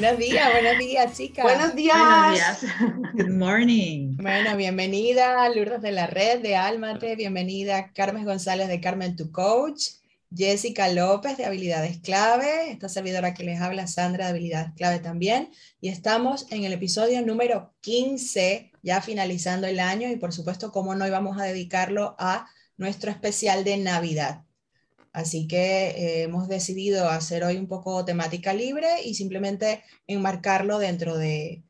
Buenos días, buenos días, chicas. Buenos días. Buenos días. Good morning. Bueno, bienvenida Lourdes de la Red de Almate, bienvenida Carmen González de Carmen Tu Coach, Jessica López de Habilidades Clave, esta servidora que les habla Sandra de Habilidades Clave también, y estamos en el episodio número 15, ya finalizando el año, y por supuesto, cómo no íbamos a dedicarlo a nuestro especial de Navidad. Así que eh, hemos decidido hacer hoy un poco temática libre y simplemente enmarcarlo dentro de,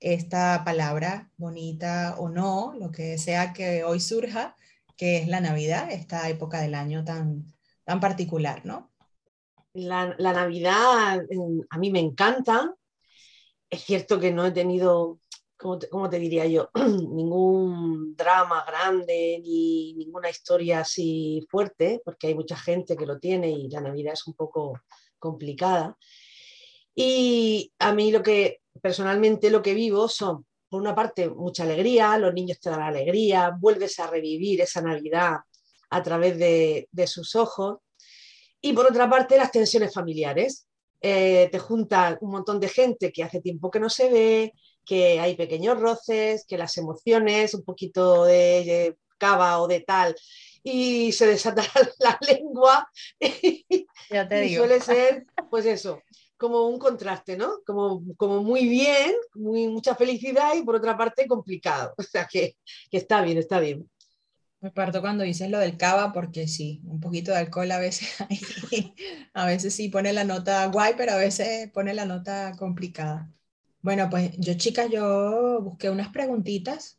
esta palabra bonita o no, lo que sea que hoy surja, que es la Navidad, esta época del año tan, tan particular, ¿no? La, la Navidad a mí me encanta. Es cierto que no he tenido ¿cómo te, diría yo? ningún drama grande ni ninguna historia así fuerte, porque hay mucha gente que lo tiene y la Navidad es un poco complicada. Y a mí lo que personalmente lo que vivo son, por una parte, mucha alegría, los niños te dan alegría, vuelves a revivir esa Navidad a través de, sus ojos. Y por otra parte, las tensiones familiares. Eh, te junta un montón de gente que hace tiempo que no se ve, que hay pequeños roces, que las emociones, un poquito de cava o de tal, y se desata la lengua. Ya te y suele ser, pues eso, como un contraste, ¿no? Como, como muy bien, muy, mucha felicidad y por otra parte complicado. O sea que, que está bien, está bien. Me parto cuando dices lo del cava porque sí, un poquito de alcohol a veces a veces sí pone la nota guay, pero a veces pone la nota complicada. Bueno, pues yo chicas, yo busqué unas preguntitas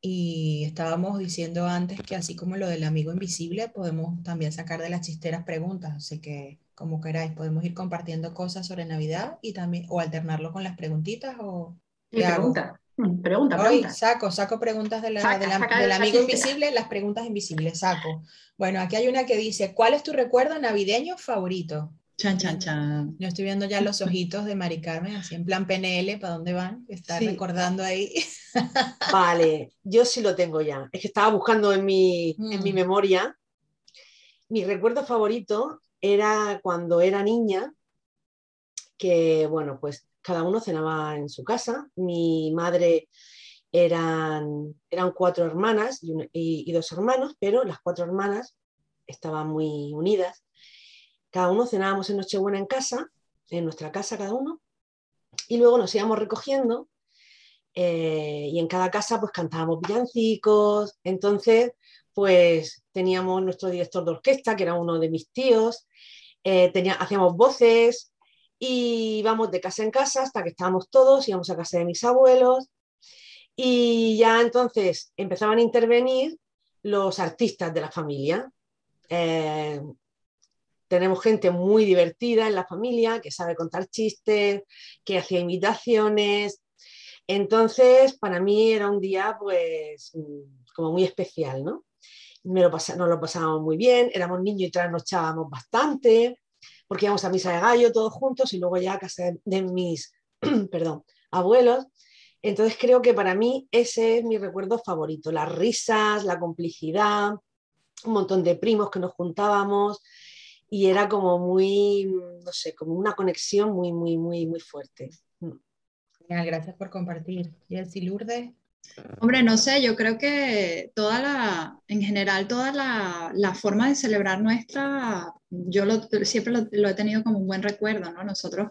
y estábamos diciendo antes que así como lo del amigo invisible, podemos también sacar de las chisteras preguntas, así que como queráis, podemos ir compartiendo cosas sobre Navidad y también, o alternarlo con las preguntitas o... pregunta, mm, pregunta, Hoy saco, saco preguntas de la, del amigo invisible, las preguntas invisibles, saco. Bueno, aquí hay una que dice, ¿cuál es tu recuerdo navideño favorito? Chan, chan, chan. Yo estoy viendo ya los ojitos de Mari Carmen, así en plan PNL, ¿para dónde van? Está recordando ahí. Vale, yo sí lo tengo ya. Es que estaba buscando en mi, en mi mm. memoria. Mi recuerdo favorito era cuando era niña, que bueno, pues cada uno cenaba en su casa. Mi madre eran, eran cuatro hermanas y dos hermanos, pero las cuatro hermanas estaban muy unidas cada uno cenábamos en Nochebuena en casa, en nuestra casa cada uno, y luego nos íbamos recogiendo eh, y en cada casa pues cantábamos villancicos, entonces pues teníamos nuestro director de orquesta, que era uno de mis tíos, eh, hacíamos voces y íbamos de casa en casa hasta que estábamos todos, íbamos a casa de mis abuelos y ya entonces empezaban a intervenir los artistas de la familia. Eh, tenemos gente muy divertida en la familia, que sabe contar chistes, que hacía invitaciones. Entonces, para mí era un día, pues, como muy especial, ¿no? Me lo nos lo pasábamos muy bien, éramos niños y trasnochábamos bastante, porque íbamos a misa de gallo todos juntos y luego ya a casa de mis, perdón, abuelos. Entonces creo que para mí ese es mi recuerdo favorito, las risas, la complicidad, un montón de primos que nos juntábamos, y era como muy, no sé, como una conexión muy, muy, muy, muy fuerte. Mm. gracias por compartir. ¿Y el Silurde? Hombre, no sé, yo creo que toda la, en general, toda la, la forma de celebrar nuestra, yo lo, siempre lo, lo, he tenido como un buen recuerdo, ¿no? Nosotros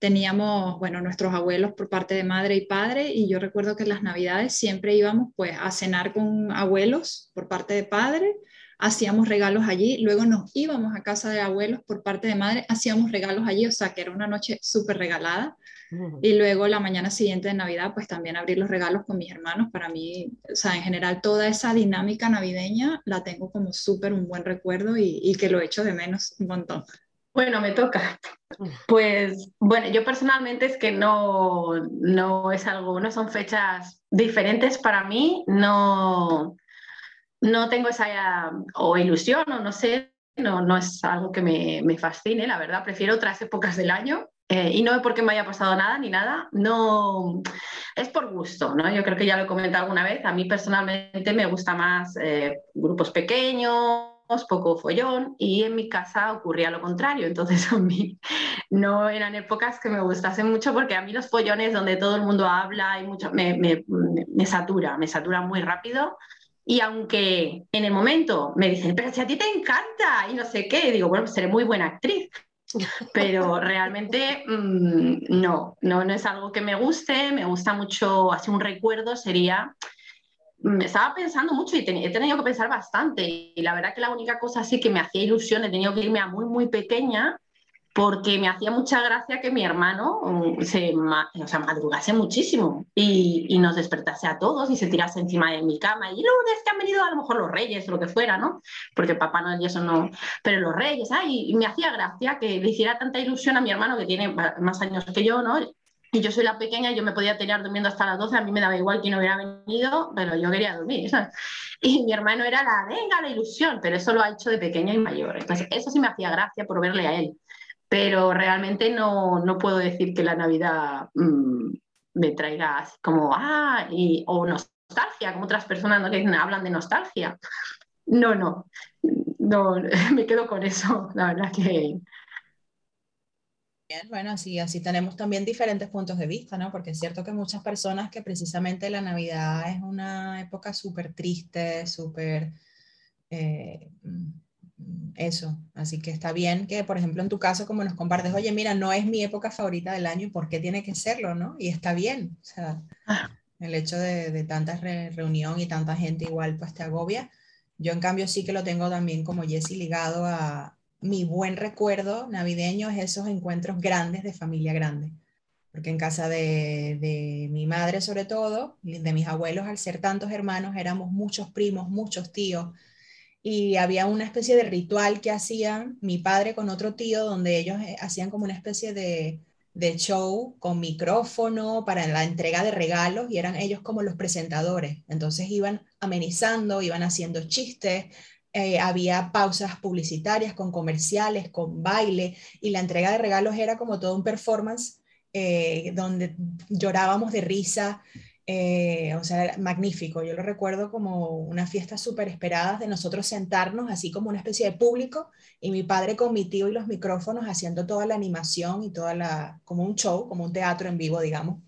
teníamos, bueno, nuestros abuelos por parte de madre y padre, y yo recuerdo que en las navidades siempre íbamos pues a cenar con abuelos por parte de padre, hacíamos regalos allí, luego nos íbamos a casa de abuelos por parte de madre, hacíamos regalos allí, o sea que era una noche súper regalada. Y luego la mañana siguiente de Navidad, pues también abrir los regalos con mis hermanos. Para mí, o sea, en general toda esa dinámica navideña la tengo como súper un buen recuerdo y, y que lo echo de menos un montón. Bueno, me toca. Pues bueno, yo personalmente es que no, no es algo, no son fechas diferentes para mí, no, no tengo esa o ilusión o no sé, no, no es algo que me, me fascine, la verdad, prefiero otras épocas del año eh, y no es porque me haya pasado nada ni nada, no es por gusto, ¿no? Yo creo que ya lo he comentado alguna vez, a mí personalmente me gusta más eh, grupos pequeños, poco follón y en mi casa ocurría lo contrario, entonces a mí no eran épocas que me gustasen mucho porque a mí los follones donde todo el mundo habla y mucho, me, me, me satura, me satura muy rápido. Y aunque en el momento me dicen, pero si a ti te encanta y no sé qué, digo, bueno, pues seré muy buena actriz pero realmente mm, no, no, no es algo que me guste, me gusta mucho, así un recuerdo sería, me estaba pensando mucho y he tenido que pensar bastante. Y la verdad que la única cosa así que me hacía ilusión, he tenido que irme a muy, muy pequeña porque me hacía mucha gracia que mi hermano mm, se o sea, madrugase muchísimo y, y, nos despertase a todos y se tirase encima de mi cama. Y lunes que han venido a lo mejor los reyes o lo que fuera, ¿no? Porque papá no y eso no. Pero los reyes, ay, y me hacía gracia que le hiciera tanta ilusión a mi hermano que tiene más años que yo, ¿no? Y yo soy la pequeña yo me podía tener durmiendo hasta las 12, a mí me daba igual no hubiera venido, pero yo quería dormir, ¿sabes? Y mi hermano era la, venga, la ilusión, pero eso lo ha hecho de pequeña y mayor. Entonces, eso sí me hacía gracia por verle a él pero realmente no, no puedo decir que la Navidad mm, me traiga así como, ah, y, o nostalgia, como otras personas ¿no? que hablan de nostalgia. No, no, no, me quedo con eso, la verdad que... Bien, bueno, así, así tenemos también diferentes puntos de vista, ¿no? Porque es cierto que muchas personas que precisamente la Navidad es una época súper triste, súper... Eh, eso, así que está bien que, por ejemplo, en tu caso, como nos compartes, oye, mira, no es mi época favorita del año, ¿por qué tiene que serlo, no? Y está bien, o sea, ah. el hecho de, de tanta reunión y tanta gente igual, pues te agobia. Yo, en cambio, sí que lo tengo también como Jessy ligado a mi buen recuerdo navideño, es esos encuentros grandes de familia grande. Porque en casa de, de mi madre, sobre todo, de mis abuelos, al ser tantos hermanos, éramos muchos primos, muchos tíos, y había una especie de ritual que hacían mi padre con otro tío, donde ellos eh, hacían como una especie de, de show con micrófono para la entrega de regalos y eran ellos como los presentadores. Entonces iban amenizando, iban haciendo chistes, eh, había pausas publicitarias con comerciales, con baile y la entrega de regalos era como todo un performance eh, donde llorábamos de risa eh, o sea, magnífico. Yo lo recuerdo como una fiesta súper esperada de nosotros sentarnos así como una especie de público y mi padre con mi tío y los micrófonos haciendo toda la animación y toda la, como un show, como un teatro en vivo, digamos.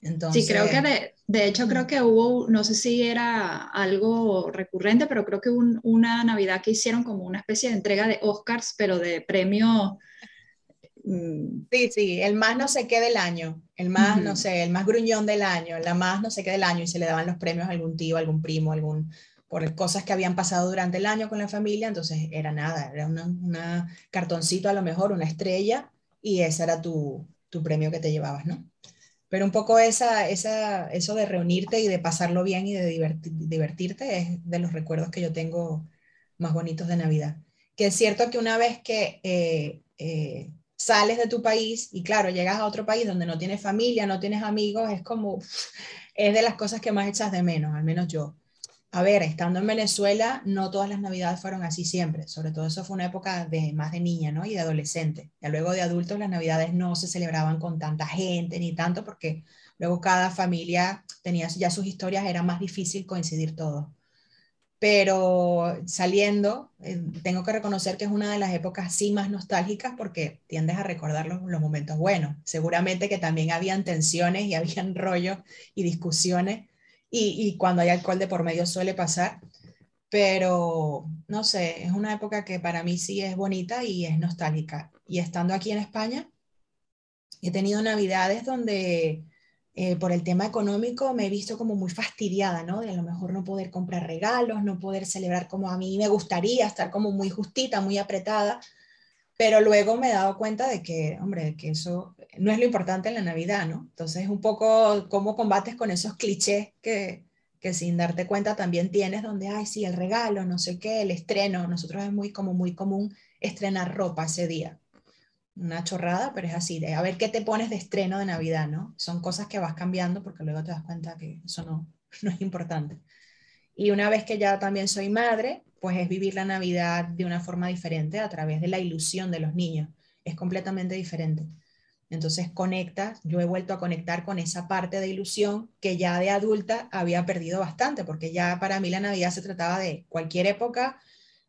Entonces, sí, creo que de, de hecho creo que hubo, no sé si era algo recurrente, pero creo que una Navidad que hicieron como una especie de entrega de Oscars, pero de premio Mm, sí, sí, el más no sé qué del año, el más, no sé, el más gruñón del año, la más no sé qué del año, y se le daban los premios a algún tío, algún primo, algún, por cosas que habían pasado durante el año con la familia, entonces era nada, era un cartoncito a lo mejor, una estrella, y ese era tu, tu premio que te llevabas, ¿no? Pero un poco esa, esa, eso de reunirte y de pasarlo bien y de divertirte es de los recuerdos que yo tengo más bonitos de Navidad. Que es cierto que una vez que eh, eh, sales de tu país y claro, llegas a otro país donde no tienes familia, no tienes amigos, es como, es de las cosas que más echas de menos, al menos yo. A ver, estando en Venezuela, no todas las navidades fueron así siempre, sobre todo eso fue una época de más de niña, ¿no? Y de adolescente. Ya luego de adultos las navidades no se celebraban con tanta gente ni tanto porque luego cada familia tenía ya sus historias, era más difícil coincidir todos pero saliendo, eh, tengo que reconocer que es una de las épocas sí más nostálgicas porque tiendes a recordar los, momentos buenos. Seguramente que también habían tensiones y habían rollos y discusiones y, cuando hay alcohol de por medio suele pasar, pero no sé, es una época que para mí sí es bonita y es nostálgica. Y estando aquí en España, he tenido navidades donde eh, por el tema económico me he visto como muy fastidiada, ¿no? De a lo mejor no poder comprar regalos, no poder celebrar como a mí me gustaría, estar como muy justita, muy apretada, pero luego me he dado cuenta de que, hombre, que eso no es lo importante en la Navidad, ¿no? Entonces, un poco cómo combates con esos clichés que, que sin darte cuenta también tienes donde, ay, sí, el regalo, no sé qué, el estreno. Nosotros es muy como muy común estrenar ropa ese día. Una chorrada, pero es así, de a ver qué te pones de estreno de Navidad, ¿no? Son cosas que vas cambiando porque luego te das cuenta que eso no, no es importante. Y una vez que ya también soy madre, pues es vivir la Navidad de una forma diferente a través de la ilusión de los niños. Es completamente diferente. Entonces conectas, yo he vuelto a conectar con esa parte de ilusión que ya de adulta había perdido bastante, porque ya para mí la Navidad se trataba de cualquier época,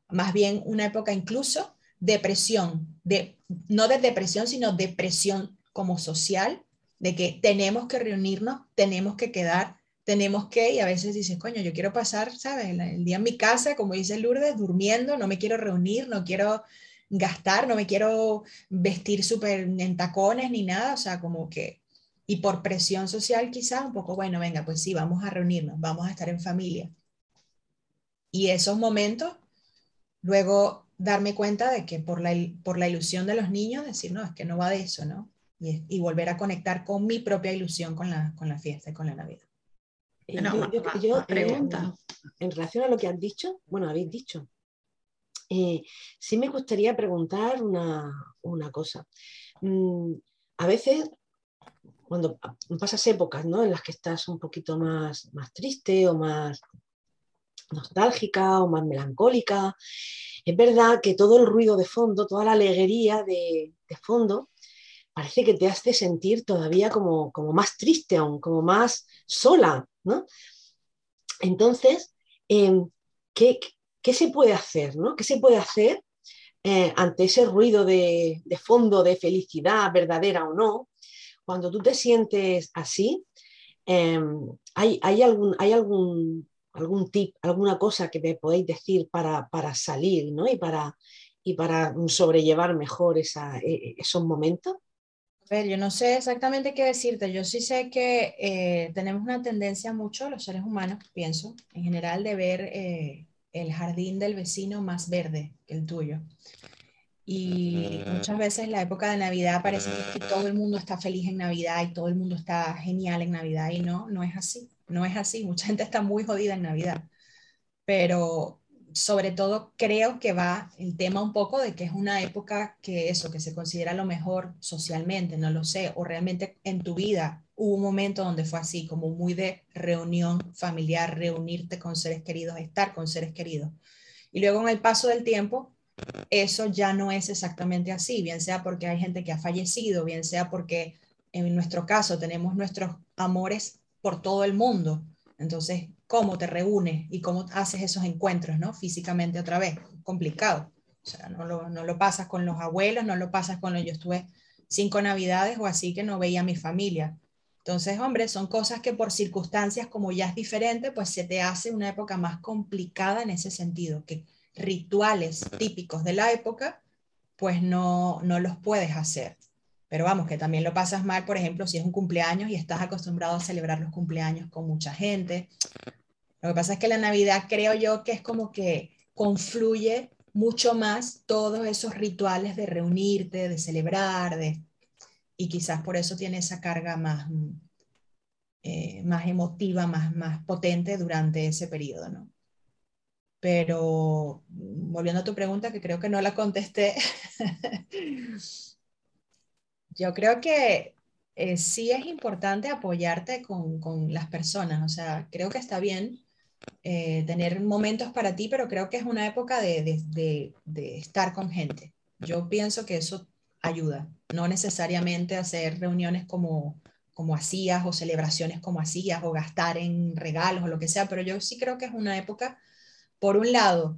más bien una época incluso depresión, de, no de depresión, sino depresión como social, de que tenemos que reunirnos, tenemos que quedar, tenemos que, y a veces dices, coño, yo quiero pasar, ¿sabes? El, día en mi casa, como dice Lourdes, durmiendo, no me quiero reunir, no quiero gastar, no me quiero vestir súper en tacones ni nada, o sea, como que, y por presión social quizás un poco, bueno, venga, pues sí, vamos a reunirnos, vamos a estar en familia. Y esos momentos, luego darme cuenta de que por la, por la ilusión de los niños, decir, no, es que no va de eso, ¿no? Y, y volver a conectar con mi propia ilusión con la, con la fiesta y con la Navidad. yo, pregunta. en relación a lo que han dicho, bueno, habéis dicho, eh, sí me gustaría preguntar una, cosa. Mm, a veces, cuando pasas épocas ¿no? en las que estás un poquito más, más triste o más nostálgica o más melancólica, es verdad que todo el ruido de fondo, toda la alegría de, fondo, parece que te hace sentir todavía como, como más triste aún, como más sola, ¿no? Entonces, em, ¿qué, ¿qué se puede hacer? ¿no? ¿Qué se puede hacer eh, ante ese ruido de, fondo de felicidad, verdadera o no? Cuando tú te sientes así, em, ¿hay, algún, ¿hay algún, algún tip, alguna cosa que me podéis decir para, salir ¿no? y, para, y para sobrellevar mejor esa, e, e, esos momentos? A ver, yo no sé exactamente qué decirte. Yo sí sé que eh, tenemos una tendencia mucho, los seres humanos, pienso, en general, de ver eh, el jardín del vecino más verde que el tuyo. Y muchas veces la época de Navidad parece que, todo el mundo está feliz en Navidad y todo el mundo está genial en Navidad y no, no es así, no es así. Mucha gente está muy jodida en Navidad. Pero sobre todo creo que va el tema un poco de que es una época que eso, que se considera lo mejor socialmente, no lo sé, o realmente en tu vida hubo un momento donde fue así, como muy de reunión familiar, reunirte con seres queridos, estar con seres queridos. Y luego en el paso del tiempo, eso ya no es exactamente así, bien sea porque hay gente que ha fallecido, bien sea porque en nuestro caso tenemos nuestros amores por todo el mundo. Entonces, ¿cómo te reúnes y cómo haces esos encuentros, ¿no? Físicamente otra vez, complicado. O sea, no lo, pasas con los abuelos, no lo pasas con los... Yo estuve cinco navidades o así que no veía a mi familia entonces, hombre, son cosas que por circunstancias como ya es diferente, pues se te hace una época más complicada en ese sentido, que rituales típicos de la época, pues no, no los puedes hacer. Pero vamos, que también lo pasas mal, por ejemplo, si es un cumpleaños y estás acostumbrado a celebrar los cumpleaños con mucha gente. Lo que pasa es que la Navidad creo yo que es como que confluye mucho más todos esos rituales de reunirte, de celebrar, de y quizás por eso tiene esa carga más, mm, eh, más emotiva, más, más potente durante ese periodo, ¿no? Pero mm, volviendo a tu pregunta, que creo que no la contesté, yo creo que eh, sí es importante apoyarte con, con, las personas, o sea, creo que está bien eh, tener momentos para ti, pero creo que es una época de, de, de, de estar con gente. Yo pienso que eso ayuda, no necesariamente hacer reuniones como, como hacías o celebraciones como hacías o gastar en regalos o lo que sea, pero yo sí creo que es una época, por un lado,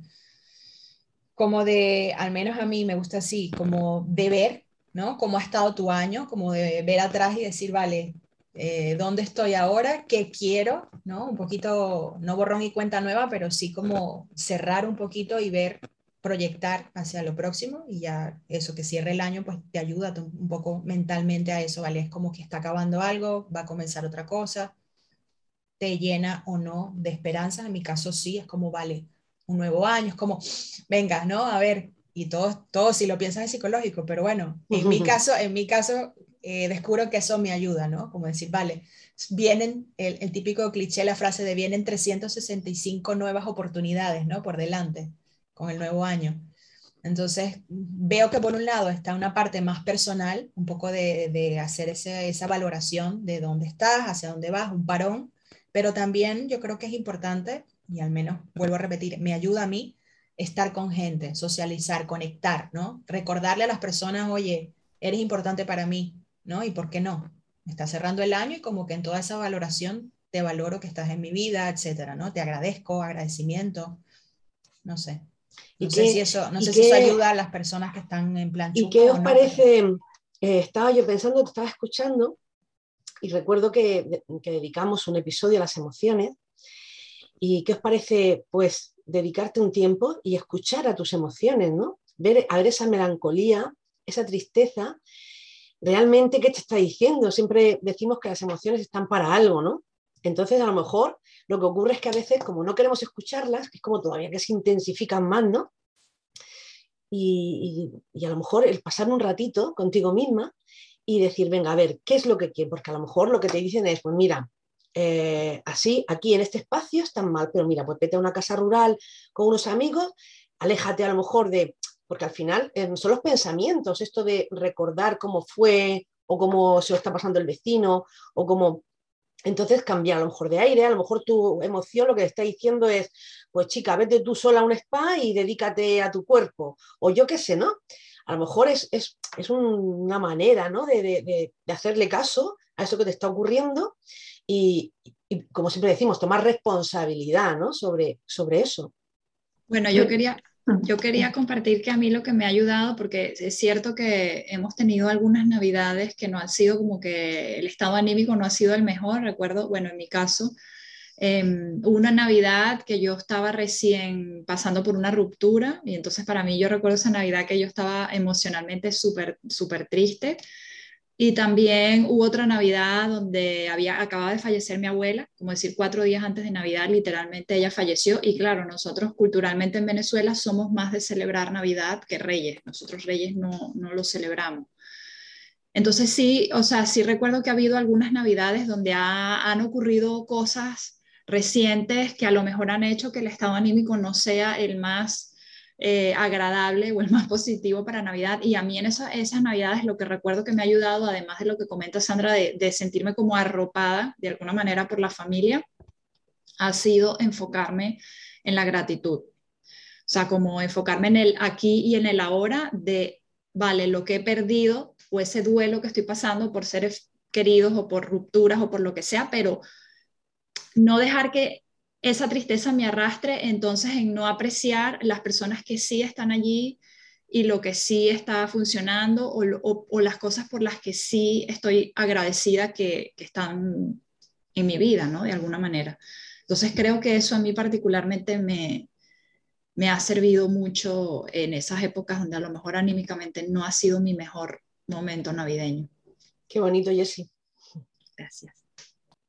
como de, al menos a mí me gusta así, como de ver, ¿no? Cómo ha estado tu año, como de ver atrás y decir, vale, eh, dónde estoy ahora, qué quiero, ¿no? Un poquito, no borrón y cuenta nueva, pero sí como cerrar un poquito y ver proyectar hacia lo próximo y ya eso que cierre el año pues te ayuda un poco mentalmente a eso, ¿vale? Es como que está acabando algo, va a comenzar otra cosa, te llena o no de esperanza, en mi caso sí, es como, vale, un nuevo año, es como, venga, ¿no? A ver, y todo, todo si lo piensas es psicológico, pero bueno, en mi caso, en mi caso eh, descubro que eso me ayuda, ¿no? Como decir, vale, vienen, el, el, típico cliché, la frase de vienen 365 nuevas oportunidades, ¿no? Por delante, con el nuevo año. Entonces, veo que por un lado está una parte más personal, un poco de, de hacer ese, esa valoración de dónde estás, hacia dónde vas, un parón, pero también yo creo que es importante, y al menos vuelvo a repetir, me ayuda a mí estar con gente, socializar, conectar, ¿no? Recordarle a las personas, oye, eres importante para mí, ¿no? ¿Y por qué no? Está cerrando el año y como que en toda esa valoración te valoro que estás en mi vida, etcétera, ¿no? Te agradezco, agradecimiento, no sé. No sé si eso, no sé si eso ayuda a las personas que están en plan. ¿Y qué os parece? Eh, estaba yo pensando, te estaba escuchando y recuerdo que, que, dedicamos un episodio a las emociones. ¿Y qué os parece, pues, dedicarte un tiempo y escuchar a tus emociones, ¿no? Ver, a ver esa melancolía, esa tristeza, realmente qué te está diciendo. Siempre decimos que las emociones están para algo, ¿no? Entonces, a lo mejor lo que ocurre es que a veces, como no queremos escucharlas, es como todavía que se intensifican más, ¿no? Y, a lo mejor el pasar un ratito contigo misma y decir, venga, a ver, ¿qué es lo que quiero? Porque a lo mejor lo que te dicen es, pues mira, eh, así, aquí en este espacio están mal, pero mira, pues vete a una casa rural con unos amigos, aléjate a lo mejor de, porque al final eh, son los pensamientos, esto de recordar cómo fue o cómo se lo está pasando el vecino o cómo entonces cambiar a lo mejor de aire, a lo mejor tu emoción lo que está diciendo es, pues chica, vete tú sola a un spa y dedícate a tu cuerpo. O yo qué sé, ¿no? A lo mejor es, es, una manera, ¿no? De, de, de, hacerle caso a eso que te está ocurriendo y, como siempre decimos, tomar responsabilidad, ¿no? Sobre, sobre eso. Bueno, yo quería, yo quería compartir que a mí lo que me ha ayudado, porque es cierto que hemos tenido algunas navidades que no han sido como que el estado anímico no ha sido el mejor. Recuerdo, bueno, en mi caso, eh, una Navidad que yo estaba recién pasando por una ruptura y entonces para mí yo recuerdo esa Navidad que yo estaba emocionalmente súper, súper triste y también hubo otra Navidad donde había, acababa de fallecer mi abuela, como decir, cuatro días antes de Navidad, literalmente ella falleció. Y claro, nosotros culturalmente en Venezuela somos más de celebrar Navidad que Reyes. Nosotros Reyes no, no lo celebramos. Entonces sí, o sea, sí recuerdo que ha habido algunas Navidades donde han ocurrido cosas recientes que a lo mejor han hecho que el estado anímico no sea el más eh, agradable o el más positivo para Navidad. Y a mí en esa, esas Navidades lo que recuerdo que me ha ayudado, además de lo que comenta Sandra, de, sentirme como arropada de alguna manera por la familia, ha sido enfocarme en la gratitud. O sea, como enfocarme en el aquí y en el ahora de, vale, lo que he perdido o ese duelo que estoy pasando por seres queridos o por rupturas o por lo que sea, pero no dejar que esa tristeza me arrastre entonces en no apreciar las personas que sí están allí y lo que sí está funcionando o, las cosas por las que sí estoy agradecida que, están en mi vida, ¿no? De alguna manera. Entonces creo que eso a mí particularmente me, me ha servido mucho en esas épocas donde a lo mejor anímicamente no ha sido mi mejor momento navideño. Qué bonito, Jessie. Gracias.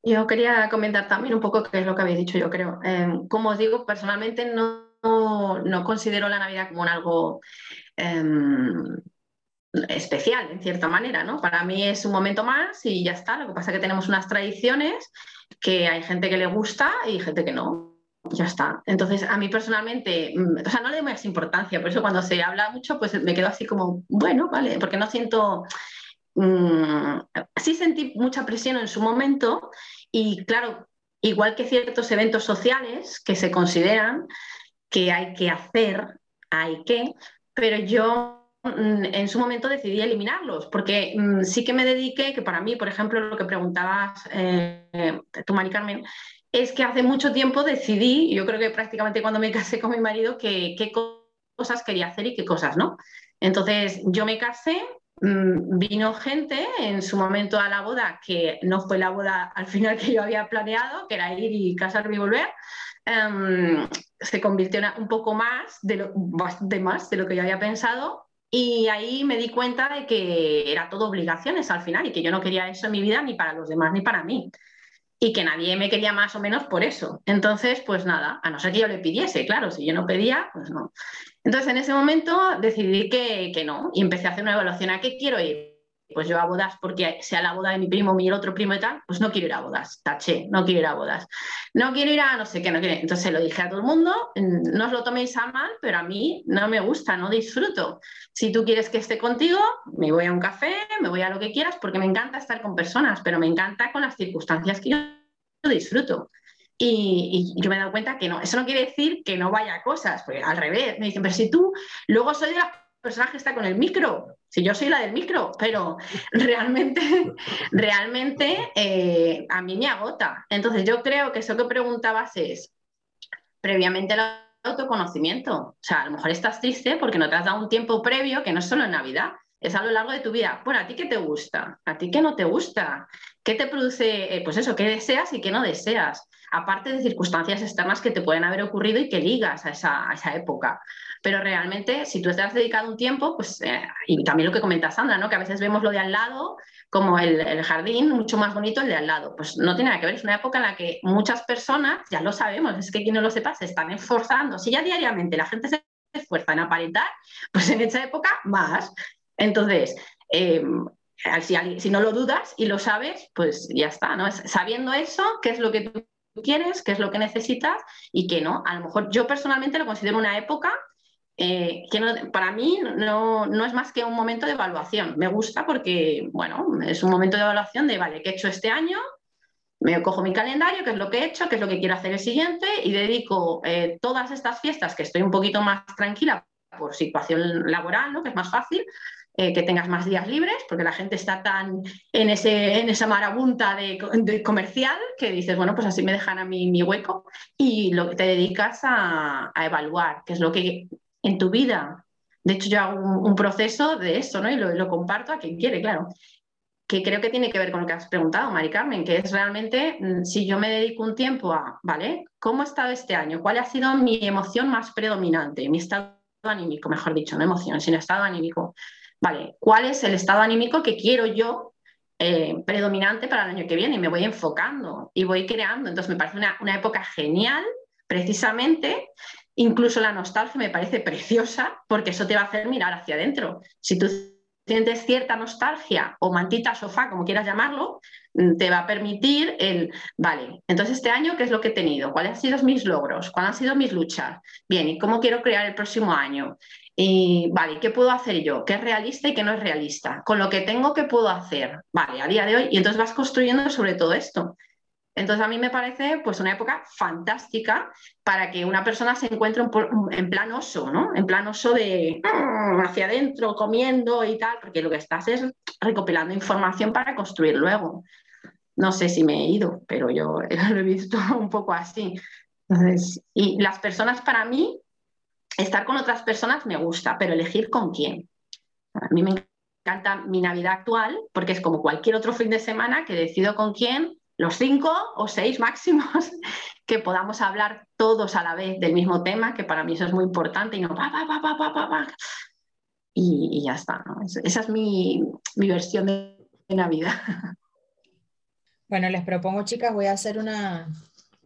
Yo quería comentar también un poco qué es lo que habéis dicho, yo creo. Em, como os digo, personalmente no, no, considero la Navidad como un algo em, especial, en cierta manera, ¿no? Para mí es un momento más y ya está. Lo que pasa es que tenemos unas tradiciones que hay gente que le gusta y gente que no. Ya está. Entonces, a mí personalmente, mm, o sea, no le doy más importancia, por eso cuando se habla mucho, pues me quedo así como, bueno, vale, porque no siento Mm, sí sentí mucha presión en su momento y claro, igual que ciertos eventos sociales que se consideran que hay que hacer, hay que, pero yo mm, en su momento decidí eliminarlos, porque mm, sí que me dediqué, que para mí, por ejemplo, lo que preguntabas eh, tú, Mari Carmen, es que hace mucho tiempo decidí, yo creo que prácticamente cuando me casé con mi marido, que, qué cosas quería hacer y qué cosas no. Entonces yo me casé, vino gente en su momento a la boda, que no fue la boda al final que yo había planeado, que era ir y casarme y volver. Em, se convirtió en un poco más de, lo, bastante más de lo que yo había pensado y ahí me di cuenta de que era todo obligaciones al final y que yo no quería eso en mi vida ni para los demás ni para mí y que nadie me quería más o menos por eso. Entonces, pues nada, a no ser que yo le pidiese, claro, si yo no pedía, pues no. Entonces, en ese momento decidí que, no y empecé a hacer una evaluación a qué quiero ir. pues yo a bodas porque sea la boda de mi primo el otro primo y tal, pues no quiero ir a bodas, taché, no quiero ir a bodas. No quiero ir a no sé qué, no quiero. Entonces lo dije a todo el mundo, mm, no os lo toméis a mal, pero a mí no me gusta, no disfruto. Si tú quieres que esté contigo, me voy a un café, me voy a lo que quieras, porque me encanta estar con personas, pero me encanta con las circunstancias que yo disfruto. Y, yo me he dado cuenta que no, eso no quiere decir que no vaya a cosas, porque al revés, me dicen, pero si tú luego soy de las personas que está con el micro, si yo soy la del micro, pero realmente, realmente eh, a mí me agota. Entonces yo creo que eso que preguntabas es previamente el autoconocimiento. O sea, a lo mejor estás triste porque no te has dado un tiempo previo que no es solo en Navidad, es a lo largo de tu vida. Bueno, ¿a ti qué te gusta? ¿A ti qué no te gusta? ¿Qué te produce, eh, pues eso, qué deseas y qué no deseas? Aparte de circunstancias externas que te pueden haber ocurrido y que ligas a esa, época. Pero realmente, si tú te has dedicado un tiempo, pues, eh, y también lo que comenta Sandra, ¿no? que a veces vemos lo de al lado como el, jardín mucho más bonito el de al lado. Pues no tiene nada que ver, es una época en la que muchas personas, ya lo sabemos, es que quien no lo sepa, se están esforzando. Si ya diariamente la gente se esfuerza en aparentar, pues en esa época más. Entonces, em, si, si, no lo dudas y lo sabes, pues ya está, ¿no? Sabiendo eso, qué es lo que tú quieres, qué es lo que necesitas y que no. A lo mejor yo personalmente lo considero una época eh, que para mí no, no, es más que un momento de evaluación. Me gusta porque, bueno, es un momento de evaluación de, vale, ¿qué he hecho este año? Me cojo mi calendario, qué es lo que he hecho, qué es lo que quiero hacer el siguiente y dedico eh, todas estas fiestas que estoy un poquito más tranquila por situación laboral, ¿no? que es más fácil, eh, que tengas más días libres, porque la gente está tan en, ese, en esa marabunta de, comercial que dices, bueno, pues así me dejan a mí mi hueco y lo que te dedicas a, evaluar, qué es lo que en tu vida. De hecho, yo hago un, proceso de eso, ¿no? Y lo, comparto a quien quiere, claro. Que creo que tiene que ver con lo que has preguntado, Mari Carmen, que es realmente mm, si yo me dedico un tiempo a, ¿vale? ¿Cómo ha estado este año? ¿Cuál ha sido mi emoción más predominante? Mi estado anímico, mejor dicho, no emoción, sino estado anímico. Vale, ¿cuál es el estado anímico que quiero yo eh, predominante para el año que viene? Y me voy enfocando y voy creando. Entonces me parece una, una época genial, precisamente, Incluso la nostalgia me parece preciosa porque eso te va a hacer mirar hacia adentro. Si tú sientes cierta nostalgia o mantita sofá, como quieras llamarlo, mm, te va a permitir el, vale, entonces este año, ¿qué es lo que he tenido? ¿Cuáles han sido mis logros? ¿Cuáles han sido mis luchas? Bien, ¿y cómo quiero crear el próximo año? Y vale, ¿qué puedo hacer yo? ¿Qué es realista y qué no es realista? Con lo que tengo, ¿qué puedo hacer? Vale, a día de hoy. Y entonces vas construyendo sobre todo esto. Entonces a mí me parece pues una época fantástica para que una persona se encuentre en plan oso, ¿no? En plan oso de mm, hacia adentro, comiendo y tal, porque lo que estás es recopilando información para construir luego. No sé si me he ido, pero yo lo he visto un poco así. y las personas para mí, estar con otras personas me gusta, pero elegir con quién. A mí me encanta mi Navidad actual porque es como cualquier otro fin de semana que decido con quién los cinco o seis máximos, que podamos hablar todos a la vez del mismo tema, que para mí eso es muy importante, y no pa, pa, pa, pa, y, ya está. Esa es mi, versión de, Navidad. Bueno, les propongo, chicas, voy a hacer una,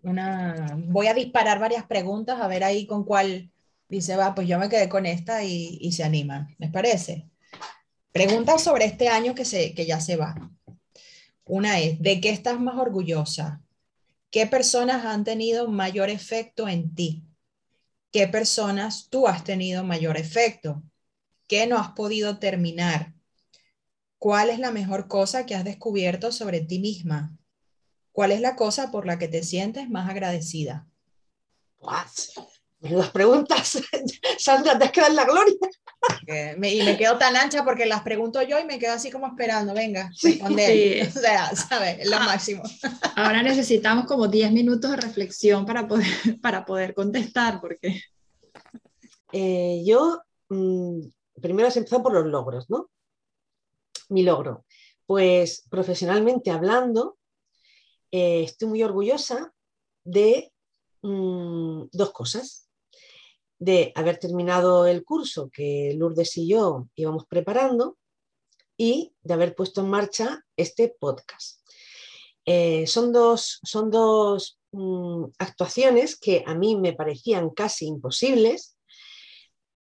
una, voy a disparar varias preguntas, a ver ahí con cuál dice, va, pues yo me quedé con esta y, se anima. ¿Les parece? Preguntas sobre este año que, se, que ya se va. Una es, ¿de qué estás más orgullosa? ¿Qué personas han tenido mayor efecto en ti? ¿Qué personas tú has tenido mayor efecto? ¿Qué no has podido terminar? ¿Cuál es la mejor cosa que has descubierto sobre ti misma? ¿Cuál es la cosa por la que te sientes más agradecida? Las preguntas, Sandra, te has quedado en la gloria. y me quedo tan ancha porque las pregunto yo y me quedo así como esperando, venga, responder. O sea, ¿sabes? Lo ah. máximo. Ahora necesitamos como 10 minutos de reflexión para poder, para poder contestar, porque... Eh, yo, mm, primero has empezado por los logros, ¿no? Mi logro. Pues profesionalmente hablando, eh, estoy muy orgullosa de mm, dos cosas de haber terminado el curso que Lourdes y yo íbamos preparando y de haber puesto en marcha este podcast. Eh, son dos, son dos mm, actuaciones que a mí me parecían casi imposibles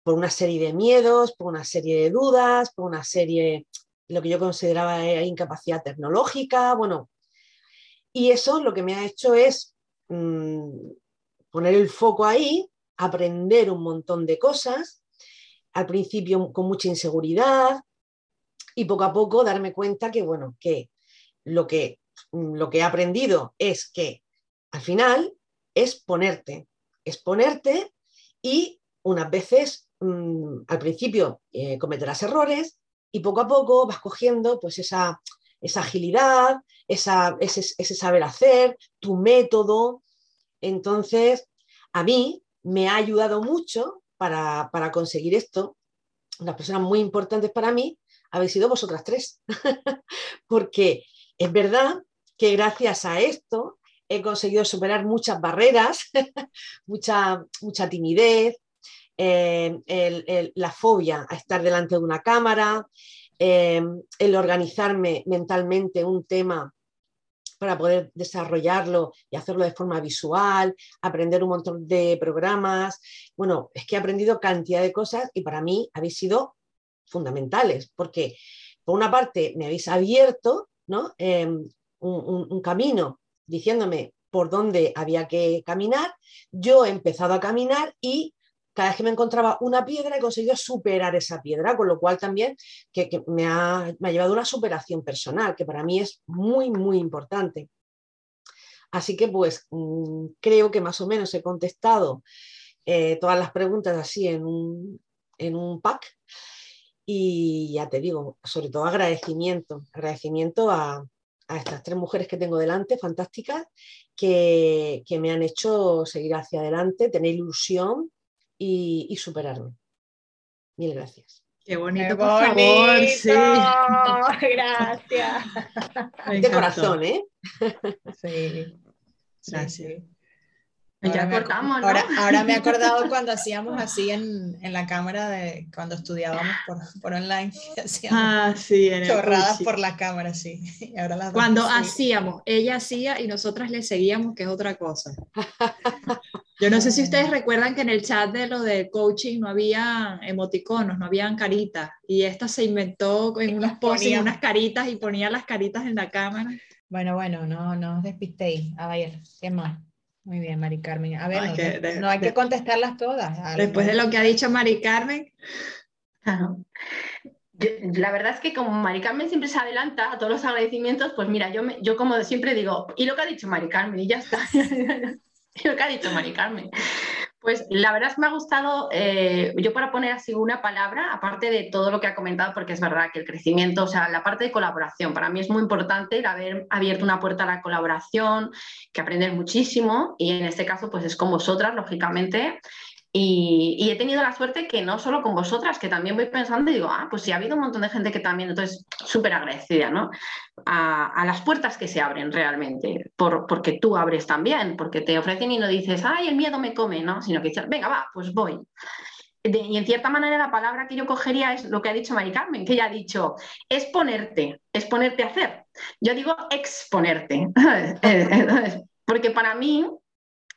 por una serie de miedos, por una serie de dudas, por una serie lo que yo consideraba incapacidad tecnológica, bueno, y eso lo que me ha hecho es mm, poner el foco ahí, aprender un montón de cosas, al principio con mucha inseguridad y poco a poco darme cuenta que, bueno, que lo que, lo que he aprendido es que al final es ponerte, es ponerte y unas veces mm, al principio eh, cometerás errores y poco a poco vas cogiendo pues esa, esa agilidad, esa, ese, ese, saber hacer, tu método. Entonces, a mí me ha ayudado mucho para, para conseguir esto. Unas personas muy importantes para mí habéis sido vosotras tres, porque es verdad que gracias a esto he conseguido superar muchas barreras, mucha, mucha timidez, eh, la fobia a estar delante de una cámara, eh, el organizarme mentalmente un tema para poder desarrollarlo y hacerlo de forma visual, aprender un montón de programas. Bueno, es que he aprendido cantidad de cosas y para mí habéis sido fundamentales, porque por una parte me habéis abierto ¿no? Em, un, camino diciéndome por dónde había que caminar, yo he empezado a caminar y cada vez que me encontraba una piedra he conseguido superar esa piedra, con lo cual también que, me, ha, me, ha, llevado una superación personal, que para mí es muy, muy importante. Así que pues mm, creo que más o menos he contestado eh, todas las preguntas así en un, en un pack. Y ya te digo, sobre todo agradecimiento, agradecimiento a, a estas tres mujeres que tengo delante, fantásticas, que, que, me han hecho seguir hacia adelante, tener ilusión y, superarme. Mil gracias. Qué bonito, por favor. Sí. Gracias. De corazón, ¿eh? Sí. Gracias. ya cortamos, ¿no? ahora, me he acordado cuando hacíamos así en, en la cámara de cuando estudiábamos por, por online. ah, sí, en chorradas por la cámara, sí. Y ahora las cuando hacíamos, ella hacía y nosotras le seguíamos, que es otra cosa. Yo no sé si ustedes recuerdan que en el chat de lo de coaching no había emoticonos, no habían caritas. Y esta se inventó en unas poses, unas caritas y ponía las caritas en la cámara. Bueno, bueno, no, no os despistéis. A ver, ¿qué más? Muy bien, Mari Carmen. A ver, no, hay que contestarlas todas. Después de lo que ha dicho Mari Carmen. la verdad es que como Mari Carmen siempre se adelanta a todos los agradecimientos, pues mira, yo, yo como siempre digo, y lo que ha dicho Mari Carmen, y ya está. lo que ha dicho Mari Carmen. Pues la verdad es que me ha gustado, eh, yo para poner así una palabra, aparte de todo lo que ha comentado, porque es verdad que el crecimiento, o sea, la parte de colaboración, para mí es muy importante el haber abierto una puerta a la colaboración, que aprender muchísimo, y en este caso, pues es con vosotras, lógicamente, y, he tenido la suerte que no solo con vosotras, que también voy pensando y digo, ah, pues sí, ha habido un montón de gente que también, entonces, súper agradecida, ¿no? A, las puertas que se abren realmente, por, porque tú abres también, porque te ofrecen y no dices, ay, el miedo me come, ¿no? Sino que dices, venga, va, pues voy. y en cierta manera la palabra que yo cogería es lo que ha dicho Mari Carmen, que ella ha dicho, es ponerte, es ponerte a hacer. Yo digo exponerte, porque para mí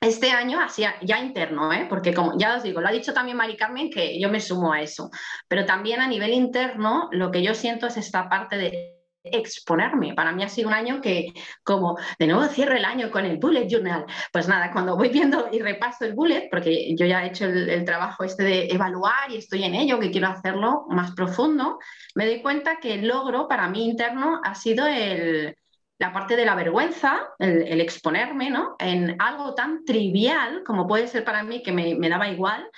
este año hacia ya interno, ¿eh? porque como ya os digo, lo ha dicho también Mari Carmen, que yo me sumo a eso, pero también a nivel interno lo que yo siento es esta parte de exponerme. Para mí ha sido un año que, como de nuevo cierro el año con el bullet journal, pues nada, cuando voy viendo y repaso el bullet, porque yo ya he hecho el, el trabajo este de evaluar y estoy en ello, que quiero hacerlo más profundo, me doy cuenta que el logro para mí interno ha sido el la parte de la vergüenza, el, exponerme ¿no? en algo tan trivial como puede ser para mí, que me, daba igual,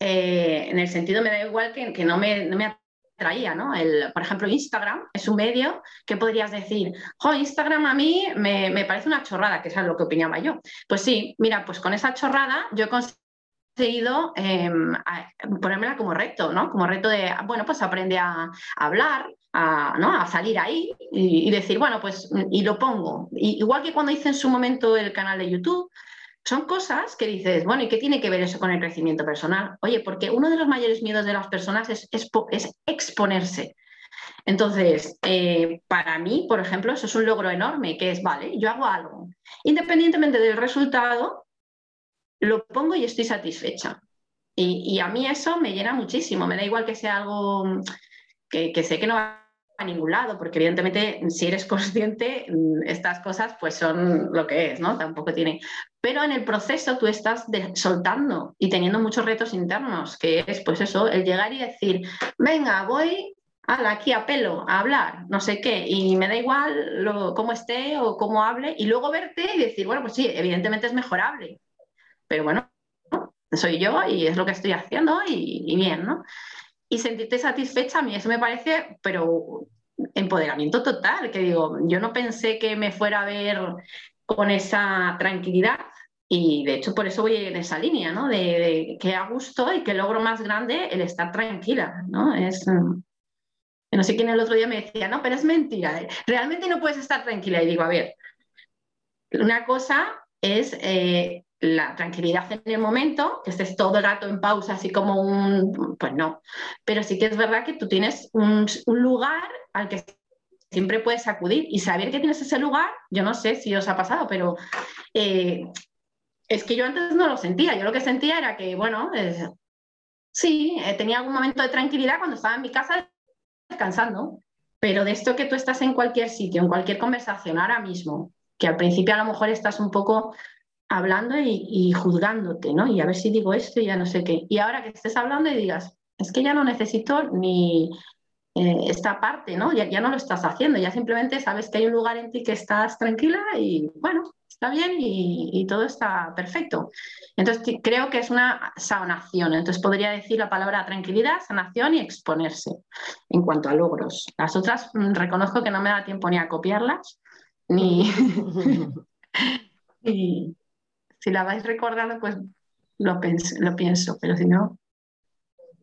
eh, en el sentido me da igual que, que no, me, no me atraía, ¿no? El, por ejemplo, Instagram es un medio que podrías decir, jo, Instagram a mí me, me, parece una chorrada, que es lo que opinaba yo. Pues sí, mira, pues con esa chorrada yo he conseguido eh, ponérmela como reto, ¿no? Como reto de, bueno, pues aprende a, hablar, a, ¿no? a salir ahí y, decir, bueno, pues, y lo pongo. igual que cuando hice en su momento el canal de YouTube, son cosas que dices, bueno, ¿y qué tiene que ver eso con el crecimiento personal? Oye, porque uno de los mayores miedos de las personas es, es, exponerse. Entonces, eh, para mí, por ejemplo, eso es un logro enorme, que es, vale, yo hago algo. Independientemente del resultado, lo pongo y estoy satisfecha. Y, a mí eso me llena muchísimo. Me da igual que sea algo que, que sé que no va a ningún lado, porque evidentemente si eres consciente, mm, estas cosas pues son lo que es, ¿no? Tampoco tiene. Pero en el proceso tú estás soltando y teniendo muchos retos internos, que es pues eso, el llegar y decir, venga, voy aquí a pelo, a hablar, no sé qué, y me da igual cómo esté o cómo hable, y luego verte y decir, bueno, pues sí, evidentemente es mejorable, pero bueno, soy yo y es lo que estoy haciendo y, y bien, ¿no? y sentirte satisfecha, a mí eso me parece, pero empoderamiento total, que digo, yo no pensé que me fuera a ver con esa tranquilidad y de hecho por eso voy en esa línea, ¿no? De, que a gusto y que logro más grande el estar tranquila, ¿no? Es, no sé quién el otro día me decía, no, pero es mentira, ¿eh? realmente no puedes estar tranquila. Y digo, a ver, una cosa es eh, la tranquilidad en el momento, que estés todo el rato en pausa, así como un, pues no, pero sí que es verdad que tú tienes un, lugar al que siempre puedes acudir y saber que tienes ese lugar, yo no sé si os ha pasado, pero eh, es que yo antes no lo sentía, yo lo que sentía era que, bueno, sí, eh, tenía algún momento de tranquilidad cuando estaba en mi casa descansando, pero de esto que tú estás en cualquier sitio, en cualquier conversación ahora mismo, que al principio a lo mejor estás un poco hablando y, juzgándote, ¿no? Y a ver si digo esto y ya no sé qué. Y ahora que estés hablando y digas, es que ya no necesito ni eh, esta parte, ¿no? Ya, ya no lo estás haciendo, ya simplemente sabes que hay un lugar en ti que estás tranquila y bueno, está bien y, todo está perfecto. Entonces creo que es una sanación. Entonces podría decir la palabra tranquilidad, sanación y exponerse en cuanto a logros. Las otras mm, reconozco que no me da tiempo ni a copiarlas, ni... y, si la vais recordando, pues lo, lo pienso, pero si no...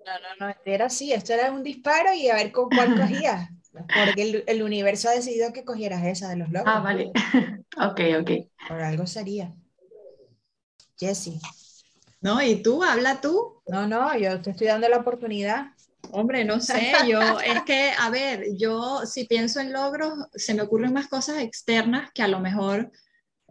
No, no, no, era así, esto era un disparo y a ver con cuál cogías. Porque el, universo ha decidido que cogieras esa de los logos. Ah, vale. ok, ok. Por algo sería. Jessie. No, ¿y tú? ¿Habla tú? No, no, yo te estoy dando la oportunidad. Hombre, no sé, yo es que, a ver, yo si pienso en logros, se me ocurren más cosas externas que a lo mejor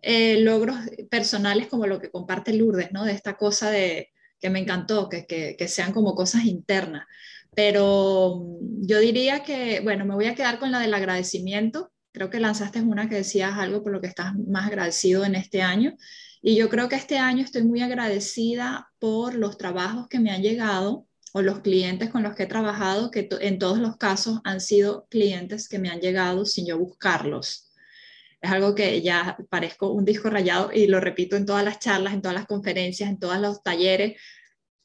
eh, logros personales como lo que comparte Lourdes, ¿no? De esta cosa de que me encantó, que, sean como cosas internas. Pero mm, yo diría que, bueno, me voy a quedar con la del agradecimiento. Creo que lanzaste una que decías algo por lo que estás más agradecido en este año. Y yo creo que este año estoy muy agradecida por los trabajos que me han llegado o los clientes con los que he trabajado, que en todos los casos han sido clientes que me han llegado sin yo buscarlos es algo que ya parezco un disco rayado y lo repito en todas las charlas, en todas las conferencias, en todos los talleres,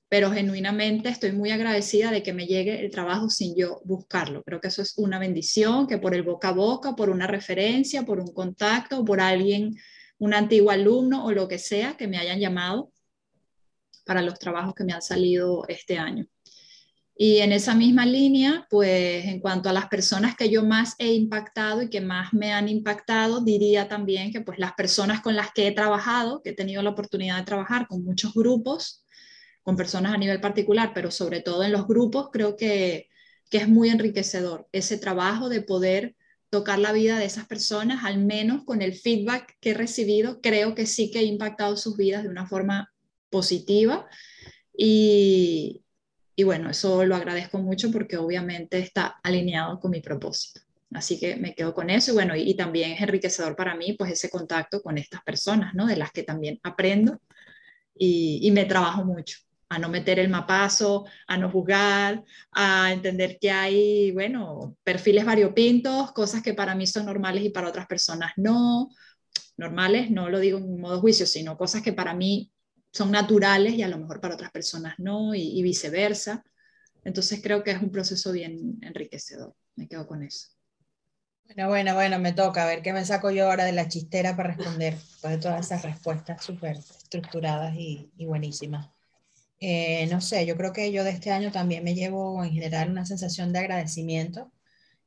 pero genuinamente estoy muy agradecida de que me llegue el trabajo sin yo buscarlo. Creo que eso es una bendición, que por el boca a boca, por una referencia, por un contacto, por alguien, un antiguo alumno o lo que sea que me hayan llamado para los trabajos que me han salido este año. Y en esa misma línea, pues en cuanto a las personas que yo más he impactado y que más me han impactado, diría también que pues las personas con las que he trabajado, que he tenido la oportunidad de trabajar con muchos grupos, con personas a nivel particular, pero sobre todo en los grupos, creo que, que es muy enriquecedor ese trabajo de poder tocar la vida de esas personas, al menos con el feedback que he recibido, creo que sí que he impactado sus vidas de una forma positiva. Y, y bueno, eso lo agradezco mucho porque obviamente está alineado con mi propósito. Así que me quedo con eso y bueno, y, también es enriquecedor para mí pues ese contacto con estas personas, ¿no? De las que también aprendo y, me trabajo mucho a no meter el mapazo, a no juzgar, a entender que hay, bueno, perfiles variopintos, cosas que para mí son normales y para otras personas no. Normales, no lo digo en modo juicio, sino cosas que para mí son naturales y a lo mejor para otras personas no, y, viceversa. Entonces creo que es un proceso bien enriquecedor. Me quedo con eso. Bueno, bueno, bueno, me toca a ver qué me saco yo ahora de la chistera para responder de todas esas respuestas súper estructuradas y, buenísimas. Eh, no sé, yo creo que yo de este año también me llevo en general una sensación de agradecimiento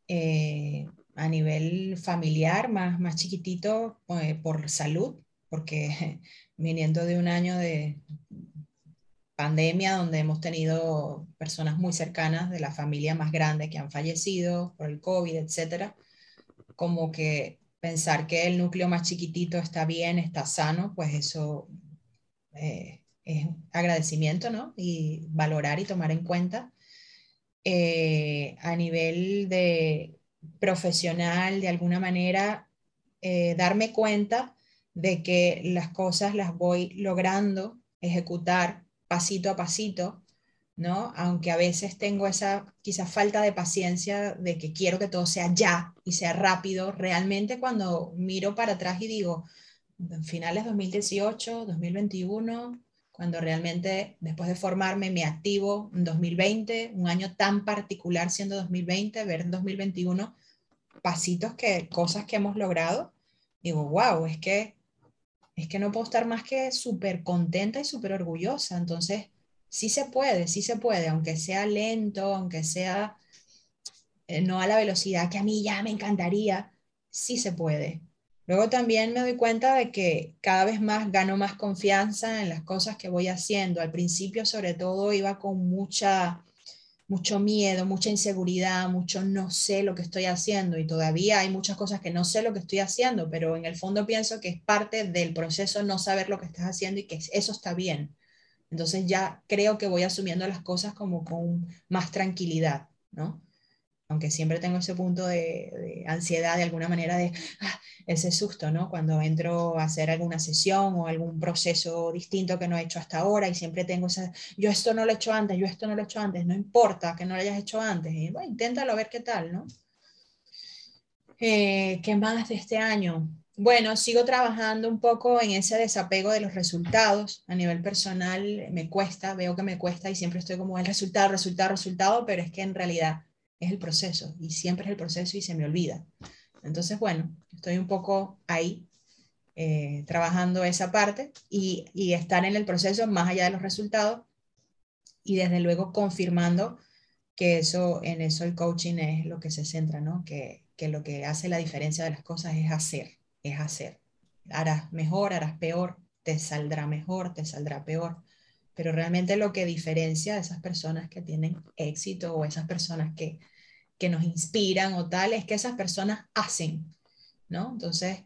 eh, a nivel familiar, más, más chiquitito, eh, por salud, porque viniendo de un año de pandemia donde hemos tenido personas muy cercanas de la familia más grande que han fallecido por el COVID, etcétera, como que pensar que el núcleo más chiquitito está bien, está sano, pues eso eh, es agradecimiento, ¿no? Y valorar y tomar en cuenta. Eh, a nivel de, profesional, de alguna manera, eh, darme cuenta de que las cosas las voy logrando ejecutar pasito a pasito, ¿no? Aunque a veces tengo esa quizá falta de paciencia de que quiero que todo sea ya y sea rápido, realmente cuando miro para atrás y digo, en finales 2018, 2021, cuando realmente después de formarme me activo en 2020, un año tan particular siendo 2020, ver en 2021 pasitos que cosas que hemos logrado, digo, wow, es que es que no puedo estar más que súper contenta y súper orgullosa. Entonces, sí se puede, sí se puede, aunque sea lento, aunque sea eh, no a la velocidad que a mí ya me encantaría, sí se puede. Luego también me doy cuenta de que cada vez más gano más confianza en las cosas que voy haciendo. Al principio, sobre todo, iba con mucha, mucho miedo, mucha inseguridad, mucho no sé lo que estoy haciendo y todavía hay muchas cosas que no sé lo que estoy haciendo, pero en el fondo pienso que es parte del proceso no saber lo que estás haciendo y que eso está bien. Entonces ya creo que voy asumiendo las cosas como con más tranquilidad, ¿no? Aunque siempre tengo ese punto de, ansiedad de alguna manera, de ah, ese susto, ¿no? Cuando entro a hacer alguna sesión o algún proceso distinto que no he hecho hasta ahora y siempre tengo esa, yo esto no lo he hecho antes, yo esto no lo he hecho antes, no importa que no lo hayas hecho antes, y bueno, inténtalo a ver qué tal, ¿no? Eh, ¿Qué más de este año? Bueno, sigo trabajando un poco en ese desapego de los resultados. A nivel personal me cuesta, veo que me cuesta y siempre estoy como el resultado, resultado, resultado, pero es que en realidad es el proceso y siempre es el proceso y se me olvida. Entonces, bueno, estoy un poco ahí eh, trabajando esa parte y, y, estar en el proceso más allá de los resultados y desde luego confirmando que eso, en eso el coaching es lo que se centra, ¿no? Que, que lo que hace la diferencia de las cosas es hacer, es hacer. Harás mejor, harás peor, te saldrá mejor, te saldrá peor pero realmente lo que diferencia a esas personas que tienen éxito o esas personas que, que nos inspiran o tal es que esas personas hacen, ¿no? Entonces,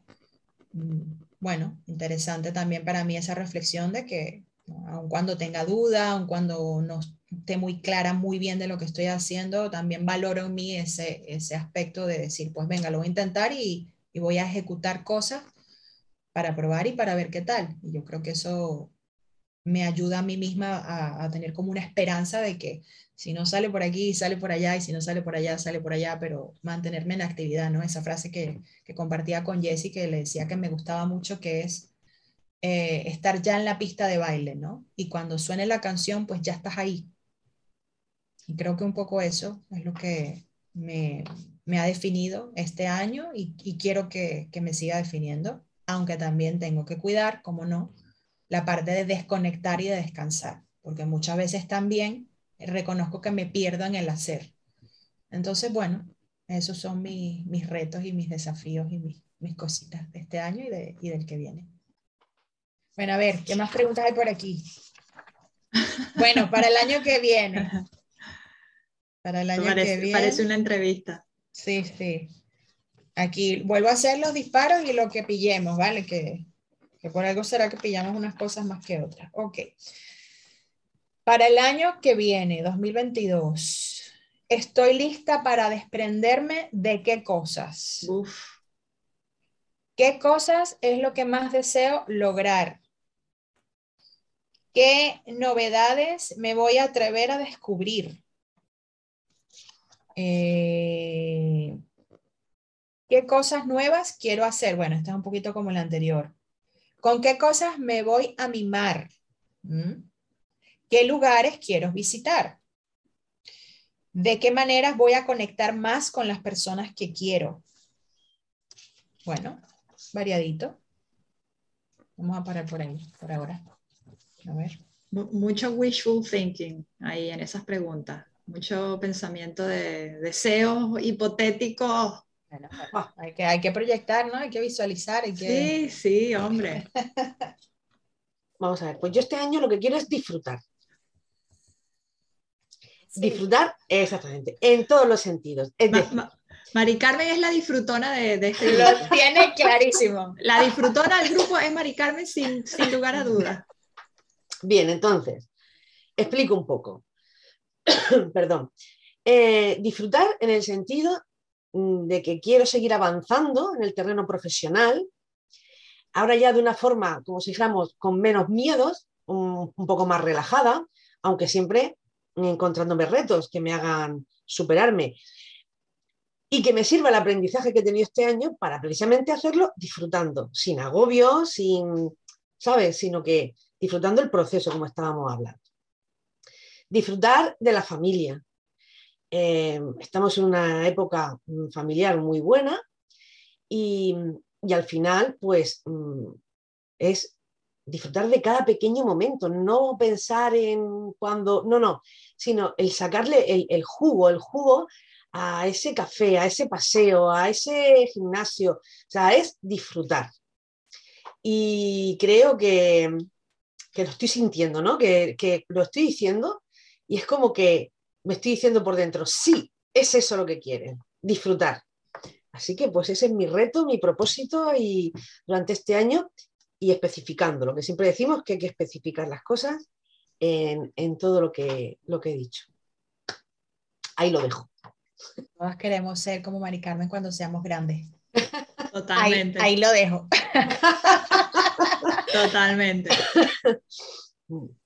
mm, bueno, interesante también para mí esa reflexión de que aun cuando tenga duda, aun cuando no esté muy clara muy bien de lo que estoy haciendo, también valoro en mí ese, ese aspecto de decir, pues venga, lo voy a intentar y, y voy a ejecutar cosas para probar y para ver qué tal. Y yo creo que eso me ayuda a mí misma a, tener como una esperanza de que si no sale por aquí, sale por allá, y si no sale por allá, sale por allá, pero mantenerme en actividad, ¿no? Esa frase que, compartía con Jessie, que le decía que me gustaba mucho, que es eh, estar ya en la pista de baile, ¿no? Y cuando suene la canción, pues ya estás ahí. Y creo que un poco eso es lo que me, ha definido este año y, y quiero que, que me siga definiendo, aunque también tengo que cuidar, como no, la parte de desconectar y de descansar, porque muchas veces también reconozco que me pierdo en el hacer. Entonces, bueno, esos son mis retos y mis desafíos y mis, mis cositas de este año y, de, y del que viene. Bueno, a ver, ¿qué más preguntas hay por aquí? Bueno, para el año que viene. Para el año que viene. Parece una entrevista. Sí, sí. Aquí vuelvo a hacer los disparos y lo que pillemos, ¿vale? Que que por algo será que pillamos unas cosas más que otras. Ok. Para el año que viene, 2022, estoy lista para desprenderme de qué cosas. ¿Qué cosas es lo que más deseo lograr? ¿Qué novedades me voy a atrever a descubrir? Eh, ¿Qué cosas nuevas quiero hacer? Bueno, esta es un poquito como la anterior. ¿Con qué cosas me voy a mimar? ¿Mm? ¿Qué lugares quiero visitar? ¿De qué maneras voy a conectar más con las personas que quiero? Bueno, variadito. Vamos a parar por ahí, por ahora. A ver. Mucho wishful thinking ahí en esas preguntas. Mucho pensamiento de deseos hipotéticos Ah, hay, que, hay que proyectar, ¿no? Hay que visualizar. Hay que... Sí, sí, hombre. Vamos a ver, pues yo este año lo que quiero es disfrutar. Disfrutar, exactamente, en todos los sentidos. Es Mari Carmen es la disfrutona de, este Lo tiene clarísimo. La disfrutona del grupo es Mari Carmen sin, sin lugar a dudas. Bien, entonces, explico un poco. Perdón. Eh, disfrutar en el sentido de que quiero seguir avanzando en el terreno profesional, ahora ya de una forma, como si dijéramos, con menos miedos, un, poco más relajada, aunque siempre encontrándome retos que me hagan superarme y que me sirva el aprendizaje que he tenido este año para precisamente hacerlo disfrutando, sin agobio, sin, ¿sabes? Sino que disfrutando el proceso, como estábamos hablando. Disfrutar de la familia. Eh, estamos en una época familiar muy buena y, y al final, pues, mm, es disfrutar de cada pequeño momento, no pensar en cuando, no, no, sino el sacarle el, jugo, el jugo a ese café, a ese paseo, a ese gimnasio, o sea, es disfrutar. Y creo que, lo estoy sintiendo, ¿no? Que, que lo estoy diciendo y es como que me estoy diciendo por dentro, sí, es eso lo que quieren, disfrutar. Así que pues ese es mi reto, mi propósito y durante este año y especificando, lo que siempre decimos que hay que especificar las cosas en, todo lo que, lo que he dicho. Ahí lo dejo. Todas queremos ser como Mari Carmen cuando seamos grandes. Totalmente. Ahí, lo dejo. Totalmente.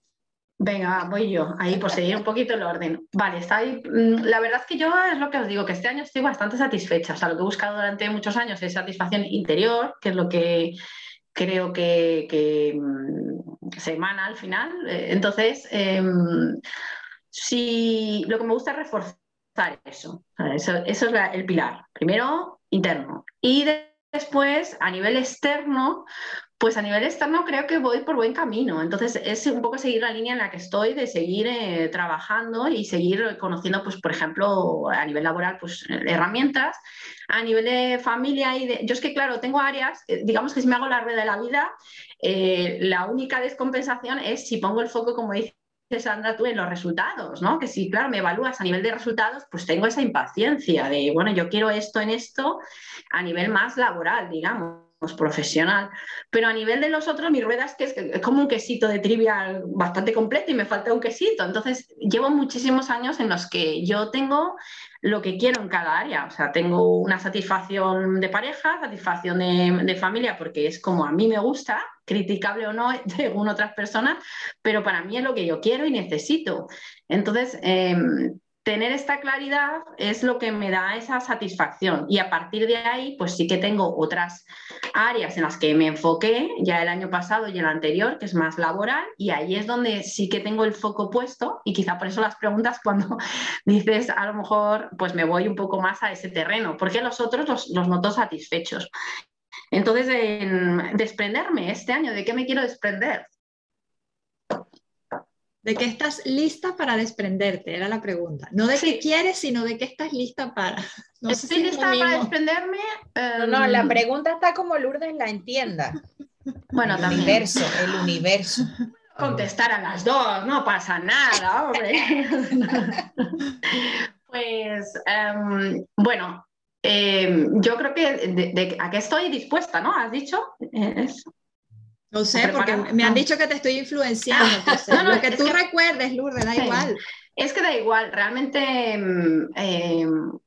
Venga, voy yo, ahí por seguir un poquito el orden. Vale, está ahí. Mm, la verdad es que yo es lo que os digo, que este año estoy bastante satisfecha. O sea, lo que he buscado durante muchos años es satisfacción interior, que es lo que creo que, mm, se emana al final. Eh, entonces, si lo que me gusta es reforzar eso. Eso, es el pilar. Primero, interno. Y después, a nivel externo, pues a nivel externo creo que voy por buen camino. Entonces es un poco seguir la línea en la que estoy, de seguir eh, trabajando y seguir conociendo, pues por ejemplo, a nivel laboral, pues herramientas. A nivel de familia y de... Yo es que, claro, tengo áreas, eh, digamos que si me hago la rueda de la vida, eh, la única descompensación es si pongo el foco, como dice Sandra, tú en los resultados, ¿no? Que si, claro, me evalúas a nivel de resultados, pues tengo esa impaciencia de, bueno, yo quiero esto en esto a nivel más laboral, digamos profesional. Pero a nivel de los otros, mi rueda es que es como un quesito de trivial bastante completo y me falta un quesito. Entonces, llevo muchísimos años en los que yo tengo lo que quiero en cada área. O sea, tengo una satisfacción de pareja, satisfacción de, familia, porque es como a mí me gusta, criticable o no, según otras personas, pero para mí es lo que yo quiero y necesito. Entonces, em, tener esta claridad es lo que me da esa satisfacción. Y a partir de ahí pues sí que tengo otras áreas en las que me enfoqué ya el año pasado y el anterior que es más laboral y ahí es donde sí que tengo el foco puesto y quizá por eso las preguntas cuando dices a lo mejor pues me voy un poco más a ese terreno porque los otros los, noto satisfechos. Entonces en desprenderme este año de qué me quiero desprender ¿De qué estás lista para desprenderte? Era la pregunta. No de qué quieres, sino de qué estás lista para. No Estoy lista para desprenderme. No, la em, pregunta está como Lourdes la entienda. Bueno, el universo, el universo. Contestar a las dos, no pasa nada, hombre. pues, em, bueno, em, yo creo que a qué estoy dispuesta, ¿no? ¿Has dicho? Es, no sé, porque me han dicho que te estoy influenciando. lo que tú recuerdes, Lourdes, da igual. Es que da igual, realmente mm, em,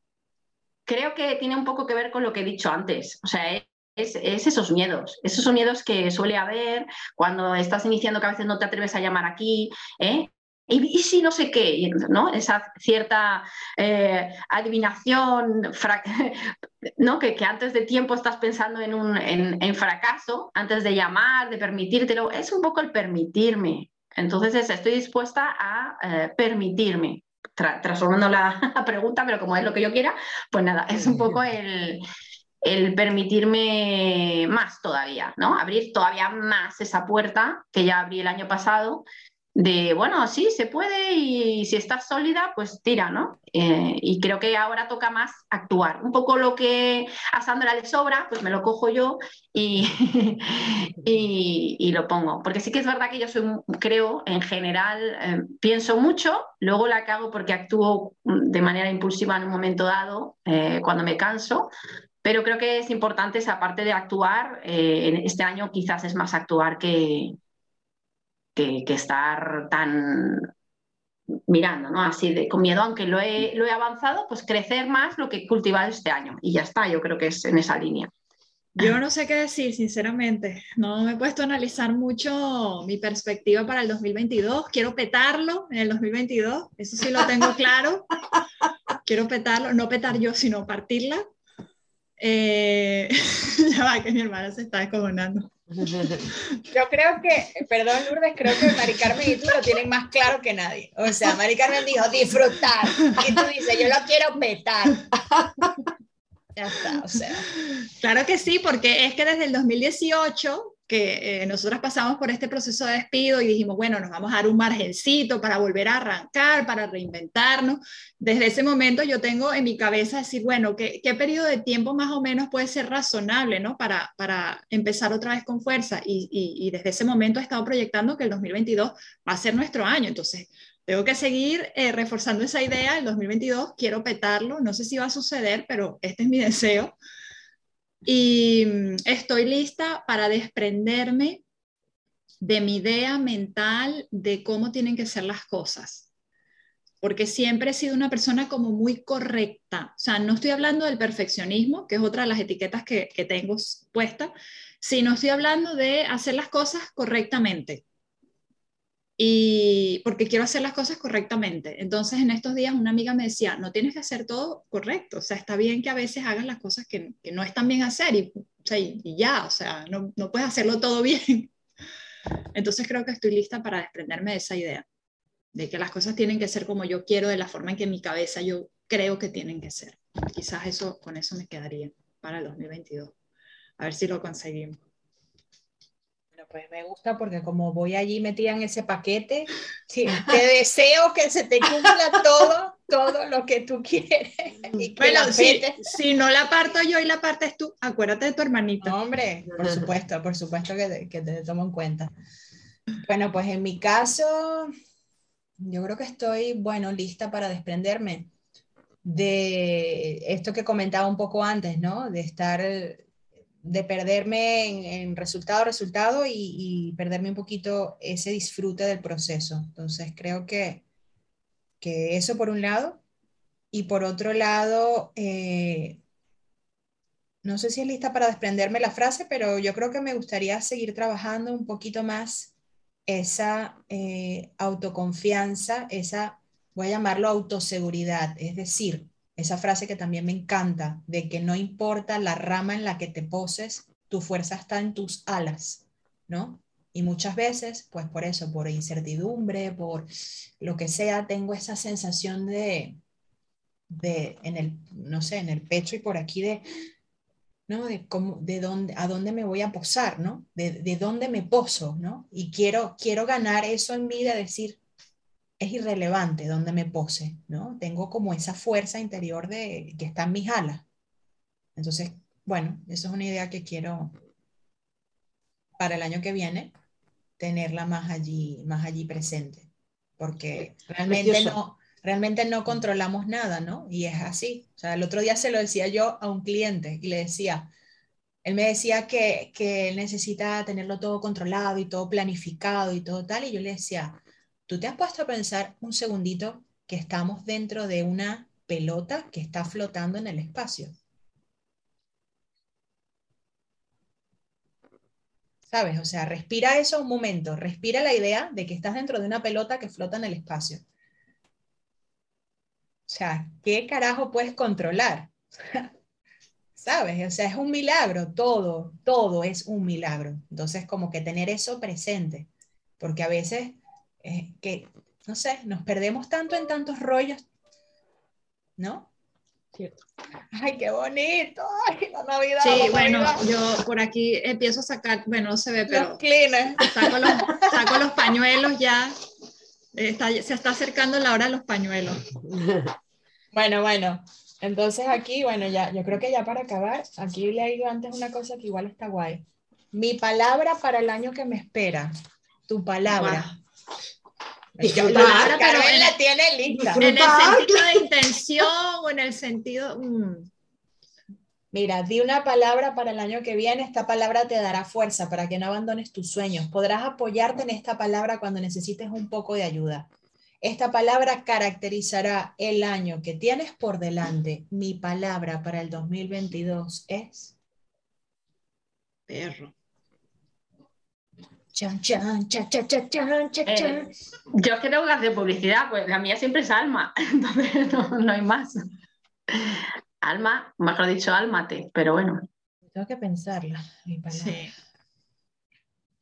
creo que tiene un poco que ver con lo que he dicho antes. O sea, es, esos miedos, esos miedos que suele haber cuando estás iniciando que a veces no te atreves a llamar aquí, ¿eh? ¿Y, si no sé qué? ¿no? Esa cierta eh, adivinación, ¿no? Que, que, antes de tiempo estás pensando en, un, en, fracaso, antes de llamar, de permitírtelo, es un poco el permitirme. Entonces estoy dispuesta a eh, permitirme, transformando la, pregunta, pero como es lo que yo quiera, pues nada, es un poco el, el permitirme más todavía, ¿no? Abrir todavía más esa puerta que ya abrí el año pasado de, bueno, sí, se puede y si estás sólida, pues tira, ¿no? Eh, y creo que ahora toca más actuar. Un poco lo que a Sandra le sobra, pues me lo cojo yo y, y, lo pongo. Porque sí que es verdad que yo soy, creo, en general, eh, pienso mucho, luego la cago porque actúo de manera impulsiva en un momento dado, eh, cuando me canso, pero creo que es importante esa parte de actuar. este año quizás es más actuar que, que, estar tan mirando, ¿no? Así de con miedo, aunque lo he, lo he avanzado, pues crecer más lo que he cultivado este año. Y ya está, yo creo que es en esa línea. Yo no sé qué decir, sinceramente. No me he puesto a analizar mucho mi perspectiva para el 2022. Quiero petarlo en el 2022, eso sí lo tengo claro. Quiero petarlo, no petar yo, sino partirla. Eh, ya va, que mi hermana se está descojonando. Yo creo que, perdón Lourdes, creo que Mari Carmen y tú lo tienen más claro que nadie. O sea, Mari Carmen dijo disfrutar y tú dices, yo lo quiero petar. Ya está, o sea. Claro que sí, porque es que desde el 2018 que eh, nosotros pasamos por este proceso de despido y dijimos, bueno, nos vamos a dar un margencito para volver a arrancar, para reinventarnos. Desde ese momento yo tengo en mi cabeza decir, bueno, ¿qué, qué periodo de tiempo más o menos puede ser razonable ¿no? para, para empezar otra vez con fuerza? Y, y, desde ese momento he estado proyectando que el 2022 va a ser nuestro año. Entonces, tengo que seguir eh, reforzando esa idea. El 2022 quiero petarlo. No sé si va a suceder, pero este es mi deseo y mm, estoy lista para desprenderme de mi idea mental de cómo tienen que ser las cosas. Porque siempre he sido una persona como muy correcta. O sea, no estoy hablando del perfeccionismo, que es otra de las etiquetas que, que tengo puesta, sino estoy hablando de hacer las cosas correctamente y porque quiero hacer las cosas correctamente. Entonces, en estos días una amiga me decía, no tienes que hacer todo correcto, o sea, está bien que a veces hagas las cosas que, que no están bien hacer y, y, ya, o sea, no, no, puedes hacerlo todo bien. Entonces, creo que estoy lista para desprenderme de esa idea, de que las cosas tienen que ser como yo quiero, de la forma en que en mi cabeza yo creo que tienen que ser. Quizás eso, con eso me quedaría para el 2022. A ver si lo conseguimos pues me gusta porque como voy allí metida en ese paquete, te deseo que se te cumpla todo, todo lo que tú quieres. bueno, si, no la parto yo y la partes tú, acuérdate de tu hermanito. hombre, por supuesto, por supuesto que, que te tomo en cuenta. Bueno, pues en mi caso, yo creo que estoy, bueno, lista para desprenderme de esto que comentaba un poco antes, ¿no? De estar de perderme en, resultado, resultado y, perderme un poquito ese disfrute del proceso. Entonces creo que, que eso por un lado y por otro lado, eh, no sé si es lista para desprenderme la frase, pero yo creo que me gustaría seguir trabajando un poquito más esa eh, autoconfianza, esa, voy a llamarlo autoseguridad, es decir, esa frase que también me encanta, de que no importa la rama en la que te poses, tu fuerza está en tus alas, ¿no? Y muchas veces, pues por eso, por incertidumbre, por lo que sea, tengo esa sensación de, de en el, no sé, en el pecho y por aquí de, ¿no? De, cómo, de dónde, a dónde me voy a posar, ¿no? De, de dónde me poso, ¿no? Y quiero, quiero ganar eso en mí de decir, es irrelevante donde me pose, ¿no? Tengo como esa fuerza interior de que está en mis alas. Entonces, bueno, eso es una idea que quiero para el año que viene tenerla más allí, más allí presente, porque realmente no, realmente no controlamos nada, ¿no? Y es así. O sea, el otro día se lo decía yo a un cliente y le decía, él me decía que, que él necesita tenerlo todo controlado y todo planificado y todo tal, y yo le decía, ¿Tú te has puesto a pensar un segundito que estamos dentro de una pelota que está flotando en el espacio? ¿Sabes? O sea, respira eso un momento, respira la idea de que estás dentro de una pelota que flota en el espacio. O sea, ¿qué carajo puedes controlar? ¿Sabes? O sea, es un milagro, todo, todo es un milagro. Entonces, como que tener eso presente, porque a veces eh, que, no sé, nos perdemos tanto en tantos rollos, ¿no? Cierto. Ay, qué bonito. Ay, la Navidad. Sí, bueno, yo por aquí empiezo a sacar, bueno, no se ve, pero los saco, los, saco los pañuelos ya. Está, se está acercando la hora de los pañuelos. Bueno, bueno. Entonces aquí, bueno, ya, yo creo que ya para acabar, aquí le digo antes una cosa que igual está guay. Mi palabra para el año que me espera. Tu palabra. Yo, la pero la tiene lista. En el sentido de intención o en el sentido... Mm. Mira, di una palabra para el año que viene, esta palabra te dará fuerza para que no abandones tus sueños. Podrás apoyarte en esta palabra cuando necesites un poco de ayuda. Esta palabra caracterizará el año que tienes por delante. Mi palabra para el 2022 es perro. Chan, chan, chan, chan, chan, chan, chan, chan. Eh, yo que tengo que hacer publicidad, pues la mía siempre es alma, entonces no, no hay más. Alma, mejor dicho, álmate, pero bueno. Tengo que pensarla, mi palabra. Sí.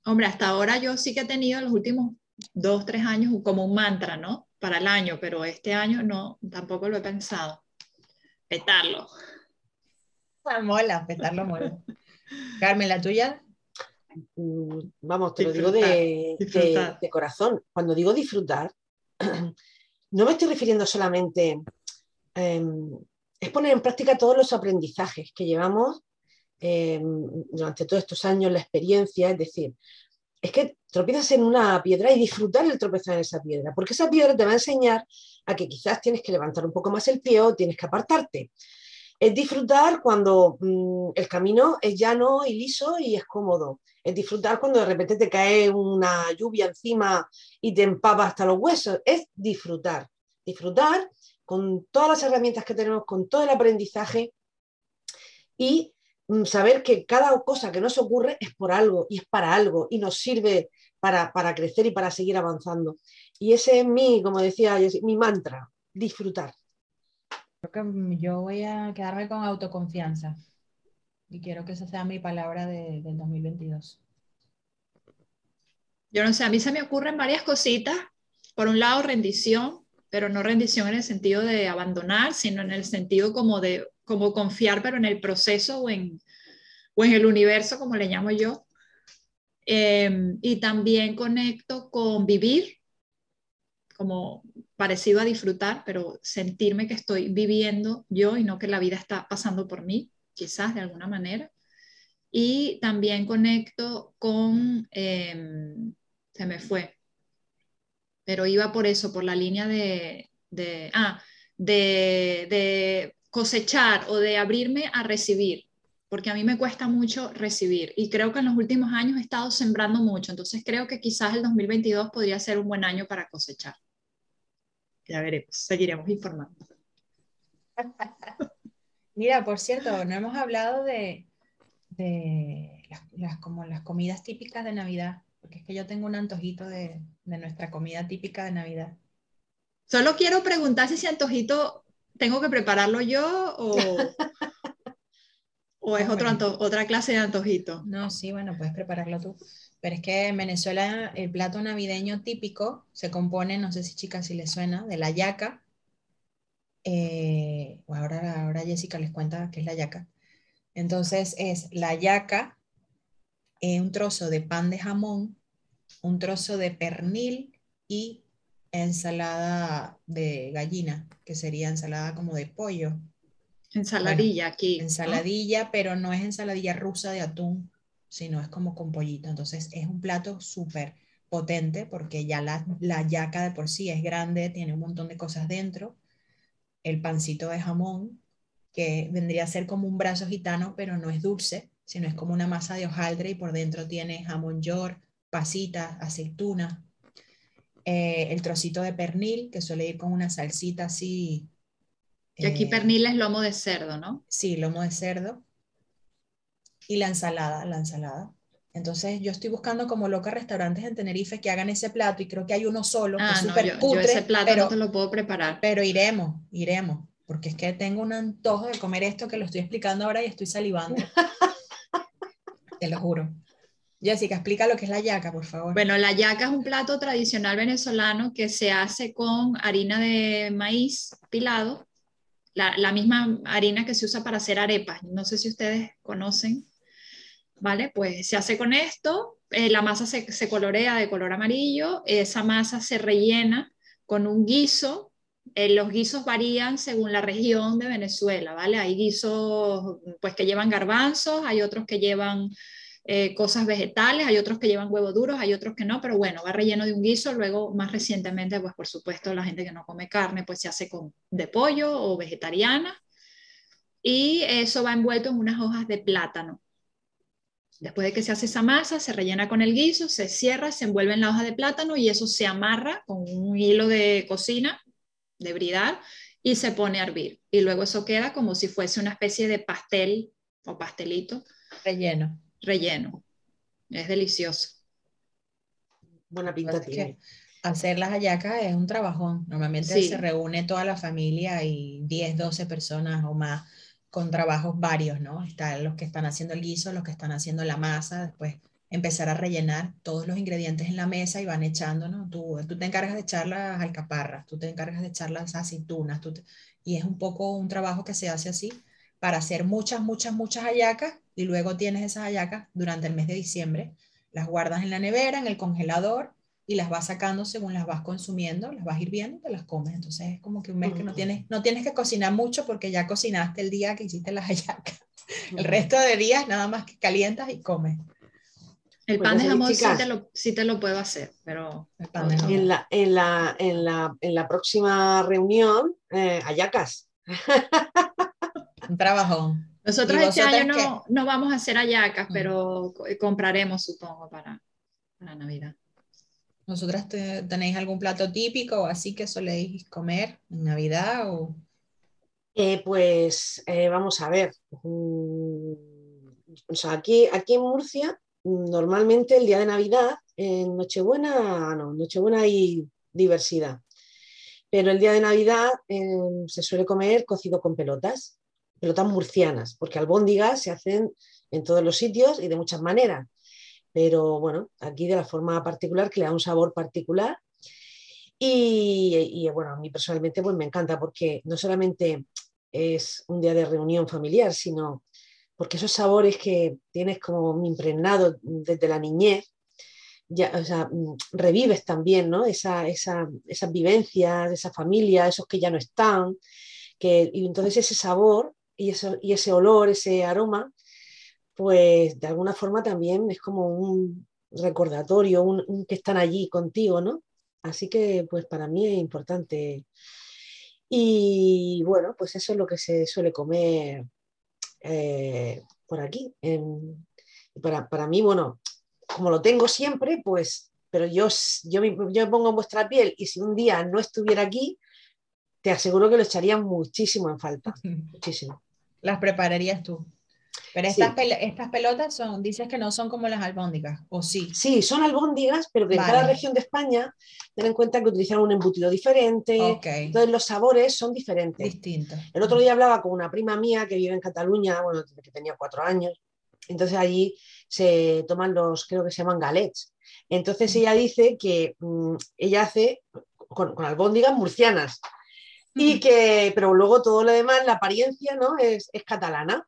Hombre, hasta ahora yo sí que he tenido los últimos dos, tres años como un mantra, ¿no? Para el año, pero este año no, tampoco lo he pensado. Petarlo. Ah, mola, petarlo mola. Carmen, ¿la tuya? Mm, Vamos, te lo digo de, de- disfrutar. de corazón. Cuando digo disfrutar, no me estoy refiriendo solamente em, es poner en práctica todos los aprendizajes que llevamos em, durante todos estos años, la experiencia, es decir, es que tropiezas en una piedra y disfrutar el tropezar en esa piedra, porque esa piedra te va a enseñar a que quizás tienes que levantar un poco más el pie o tienes que apartarte. Es disfrutar cuando mm, el camino es llano y liso y es cómodo. Es disfrutar cuando de repente te cae una lluvia encima y te empapa hasta los huesos. Es disfrutar. Disfrutar con todas las herramientas que tenemos, con todo el aprendizaje y mm, saber que cada cosa que nos ocurre es por algo y es para algo y nos sirve para, para crecer y para seguir avanzando. Y ese es mi, como decía, mi mantra, disfrutar. Creo que yo voy a quedarme con autoconfianza. Y quiero que esa sea mi palabra de- del 2022. Yo no sé, a mí se me ocurren varias cositas. Por un lado, rendición, pero no rendición en el sentido de abandonar, sino en el sentido como de como confiar, pero en el proceso o en, o en el universo, como le llamo yo. Eh, y también conecto con vivir, como parecido a disfrutar, pero sentirme que estoy viviendo yo y no que la vida está pasando por mí, quizás de alguna manera. Y también conecto con, eh, se me fue, pero iba por eso, por la línea de, de, ah, de, de cosechar o de abrirme a recibir, porque a mí me cuesta mucho recibir y creo que en los últimos años he estado sembrando mucho, entonces creo que quizás el 2022 podría ser un buen año para cosechar. Ya veremos, seguiremos informando. Mira, por cierto, no hemos hablado de, de las, las- como las comidas típicas de Navidad, porque es que yo tengo un antojito de, de nuestra comida típica de Navidad. Solo quiero preguntar si ese antojito tengo que prepararlo yo o, o es otro anto- otra clase de antojito. No, sí, bueno, puedes prepararlo tú. Pero es que en Venezuela el plato navideño típico se compone, no sé si chicas si les suena, de la yaca. Eh, ahora, ahora Jessica les cuenta qué es la yaca. Entonces es la yaca, eh, un trozo de pan de jamón, un trozo de pernil y ensalada de gallina, que sería ensalada como de pollo. Ensaladilla aquí. ¿no? Ensaladilla, pero no es ensaladilla rusa de atún, sino es como con pollito. Entonces es un plato súper potente porque ya la, la yaca de por sí es grande, tiene un montón de cosas dentro. El pancito de jamón, que vendría a ser como un brazo gitano, pero no es dulce, sino es como una masa de hojaldre y por dentro tiene jamón york, pasitas, aceituna. Eh, el trocito de pernil, que suele ir con una salsita así. Y aquí eh, pernil es lomo de cerdo, ¿no? Sí, lomo de cerdo. Y la ensalada, la ensalada. Entonces yo estoy buscando como loca restaurantes en Tenerife que hagan ese plato y creo que hay uno solo, que Ah, es no, súper yo, ese plato pero, no te lo puedo preparar. pero iremos, iremos, porque es que tengo un antojo de comer esto que lo estoy explicando ahora y estoy salivando. Te lo juro. Jessica, explica lo que es la yaca, por favor. Bueno, la yaca es un plato tradicional venezolano que se hace con harina de maíz pilado, la, la misma harina que se usa para hacer arepas. No sé si ustedes conocen, ¿vale? Pues se hace con esto, eh, la masa se, se colorea de color amarillo, esa masa se rellena con un guiso. eh, los guisos varían según la región de Venezuela, ¿vale? Hay guisos pues que llevan garbanzos, hay otros que llevan eh, cosas vegetales, hay otros que llevan huevos duros, hay otros que no, pero bueno, va relleno de un guiso, luego más recientemente, pues por supuesto, la gente que no come carne, pues se hace con de pollo o vegetariana, y eso va envuelto en unas hojas de plátano. Después de que se hace esa masa, se rellena con el guiso, se cierra, se envuelve en la hoja de plátano y eso se amarra con un hilo de cocina, de bridar, y se pone a hervir. Y luego eso queda como si fuese una especie de pastel o pastelito. Relleno. Relleno. Es delicioso. Buena pinta tiene. Hacer las hallacas es un trabajón. Normalmente se reúne toda la familia y 10, 12 personas o más con trabajos varios, ¿no? Están los que están haciendo el guiso, los que están haciendo la masa, después empezar a rellenar todos los ingredientes en la mesa y van echando, ¿no? Tú, tú te encargas de echar las alcaparras, tú te encargas de echar las aceitunas, tú y es un poco un trabajo que se hace así para hacer muchas, muchas, muchas hallacas y luego tienes esas hallacas durante el mes de diciembre, las guardas en la nevera, en el congelador y las vas sacando según las vas consumiendo, las vas hirviendo y te las comes. Entonces es como que un mes que no tienes, no tienes que cocinar mucho porque ya cocinaste el día que hiciste las hallacas. El resto de días nada más que calientas y comes. El pan de jamón sí te, lo, sí te, lo, puedo hacer, pero el pan de jamón. En la, en la, en la, en la próxima reunión, eh, hallacas. un trabajo. Nosotros este año no, no, vamos a hacer hallacas, pero compraremos, supongo, para, para Navidad. ¿Nosotras tenéis algún plato típico o así que soléis comer en Navidad? O... Eh, pues eh, vamos a ver. Mm, o sea, aquí, aquí en Murcia, normalmente el día de Navidad, en Nochebuena, no, Nochebuena hay diversidad. Pero el día de Navidad em, se suele comer cocido con pelotas, pelotas murcianas, porque albóndigas se hacen en todos los sitios y de muchas maneras pero bueno, aquí de la forma particular que le da un sabor particular. Y, bueno, a mí personalmente pues me encanta porque no solamente es un día de reunión familiar, sino porque esos sabores que tienes como impregnado desde la niñez, ya, o sea, revives también ¿no? esa, esa, esas vivencias, esa familia, esos que ya no están, que, y entonces ese sabor y, eso, y ese olor, ese aroma, pues de alguna forma también es como un recordatorio, un, que están allí contigo, ¿no? Así que pues para mí es importante. Y bueno, pues eso es lo que se suele comer eh, por aquí. para, para, mí, bueno, como lo tengo siempre, pues, pero yo, yo, me, yo me pongo en vuestra piel y si un día no estuviera aquí, te aseguro que lo echaría muchísimo en falta, muchísimo. Las prepararías tú. Pero estas, estas pelotas son, dices que no son como las albóndigas, ¿o sí? Sí, son albóndigas, pero que en cada región de España ten en cuenta que utilizan un embutido diferente, entonces los sabores son diferentes. Distintos. El otro día hablaba con una prima mía que vive en Cataluña, bueno, que tenía cuatro años, entonces allí se toman los, creo que se llaman galets. Entonces ella dice que mm, ella hace con, con albóndigas murcianas, y que, pero luego todo lo demás, la apariencia, ¿no? Es, es catalana.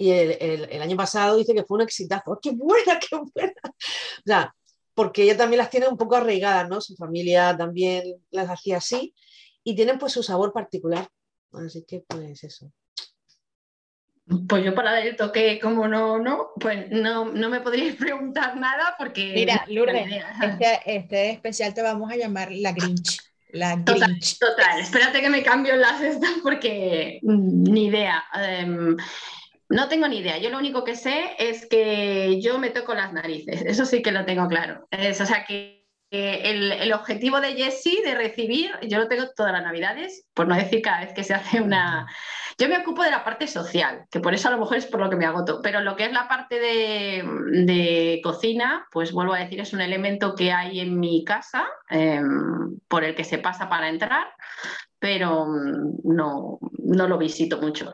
Y el, año pasado dice que fue un exitazo. ¡Qué buena, qué buena! O sea, porque ella también las tiene un poco arraigadas, ¿no? Su familia también las hacía así y tienen pues su sabor particular. Así que pues eso. Pues yo para el toque, como no, no, pues no, no me podríais preguntar nada porque... Mira, Lourdes, este, este, especial te vamos a llamar la Grinch. La Grinch. Total, espérate que me cambio las estas porque mm, ni idea. Em, no tengo ni idea. Yo lo único que sé es que yo me toco las narices. Eso sí que lo tengo claro. O sea que el, objetivo de Jessie de recibir, yo lo tengo todas las navidades, por no decir cada vez que se hace una... Yo me ocupo de la parte social, que por eso a lo mejor es por lo que me agoto, pero lo que es la parte de, cocina, pues vuelvo a decir, es un elemento que hay en mi casa, em, por el que se pasa para entrar, pero mm, no, no lo visito mucho.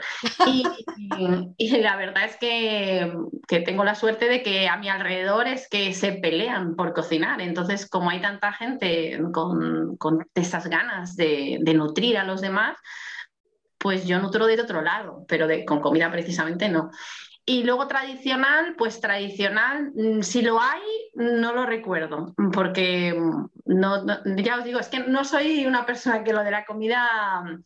Y, la verdad es que, tengo la suerte de que a mi alrededor es que se pelean por cocinar. Entonces, como hay tanta gente con, esas ganas de, nutrir a los demás, pues yo nutro de otro lado, pero con comida precisamente no. Y luego tradicional, pues tradicional, mm, si lo hay, no lo recuerdo, porque mm, no, ya os digo, es que no soy una persona que lo de la comida... Mm,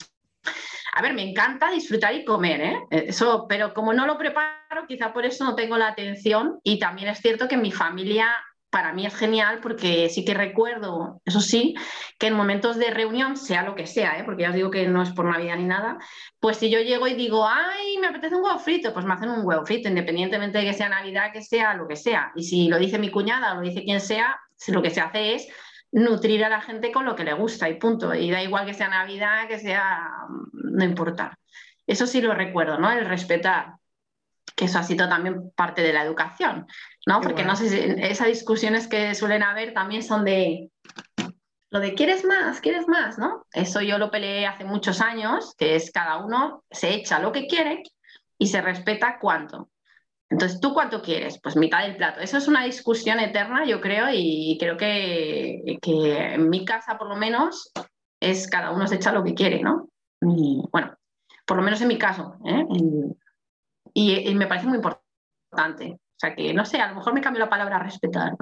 a ver, me encanta disfrutar y comer, ¿eh? Eso, pero como no lo preparo, quizá por eso no tengo la atención. Y también es cierto que mi familia para mí es genial porque sí que recuerdo, eso sí, que en momentos de reunión, sea lo que sea, ¿eh? porque ya os digo que no es por Navidad ni nada, pues si yo llego y digo, ay, me apetece un huevo frito, pues me hacen un huevo frito, independientemente de que sea Navidad, que sea lo que sea. Y si lo dice mi cuñada o lo dice quien sea, lo que se hace es nutrir a la gente con lo que le gusta y punto. Y da igual que sea Navidad, que sea, no importa. Eso sí lo recuerdo, ¿no? El respetar que eso ha sido también parte de la educación, ¿no? Porque no sé si esas discusiones que suelen haber también son de lo de quieres más, quieres más, ¿no? Eso yo lo peleé hace muchos años, que es cada uno se echa lo que quiere y se respeta cuánto. Entonces, ¿tú cuánto quieres? Pues mitad del plato. Eso es una discusión eterna, yo creo, y creo que, que en mi casa, por lo menos, es cada uno se echa lo que quiere, ¿no? Y, bueno, por lo menos en mi caso, ¿eh? Y, me parece muy importante. O sea que, no sé, a lo mejor me cambio la palabra respetar,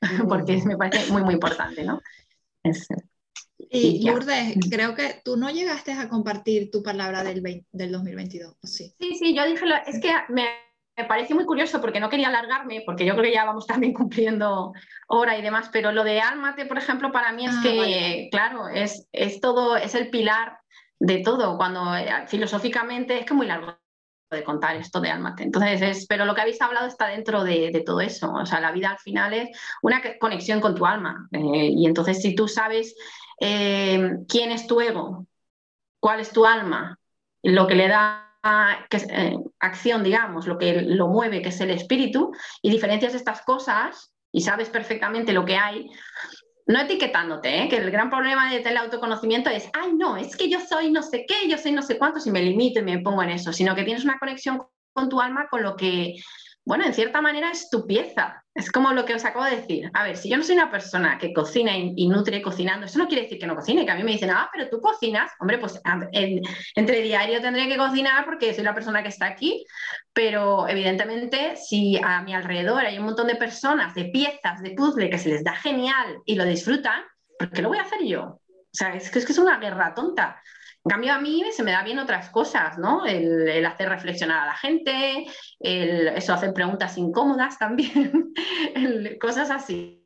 porque me parece muy, muy importante, ¿no? y, Lourdes, creo que tú no llegaste a compartir tu palabra del, del 2022, sí? Sí, sí, yo dije, es que me, me pareció muy curioso porque no quería alargarme, porque yo creo que ya vamos también cumpliendo hora y demás, pero lo de Álmate, por ejemplo, para mí es ah, que, claro, es, es todo, es el pilar de todo, cuando eh, filosóficamente es que muy largo de contar esto de Almate. Entonces, pero lo que habéis hablado está dentro de, todo eso. O sea, la vida al final es una conexión con tu alma. Eh, y entonces, si tú sabes eh, quién es tu ego, cuál es tu alma, lo que le da eh, acción, digamos, lo que lo mueve, que es el espíritu, y diferencias estas cosas y sabes perfectamente lo que hay, no etiquetándote, ¿eh? que el gran problema del autoconocimiento es, ay, no, es que yo soy no sé qué, yo soy no sé cuánto, si me limito y me pongo en eso, sino que tienes una conexión con tu alma, con lo que, bueno, en cierta manera es tu pieza. Es como lo que os acabo de decir. A ver, si yo no soy una persona que cocina y, nutre cocinando, eso no quiere decir que no cocine, que a mí me dicen, ah, pero tú cocinas. Hombre, pues entre diario tendré que cocinar porque soy la persona que está aquí, pero evidentemente si a mi alrededor hay un montón de personas, de piezas, de puzzle que se les da genial y lo disfrutan, ¿por qué lo voy a hacer yo? O sea, es que es, que es una guerra tonta. En cambio, a mí se me da bien otras cosas, ¿no? El, hacer reflexionar a la gente, el, eso, hacer preguntas incómodas también, cosas así.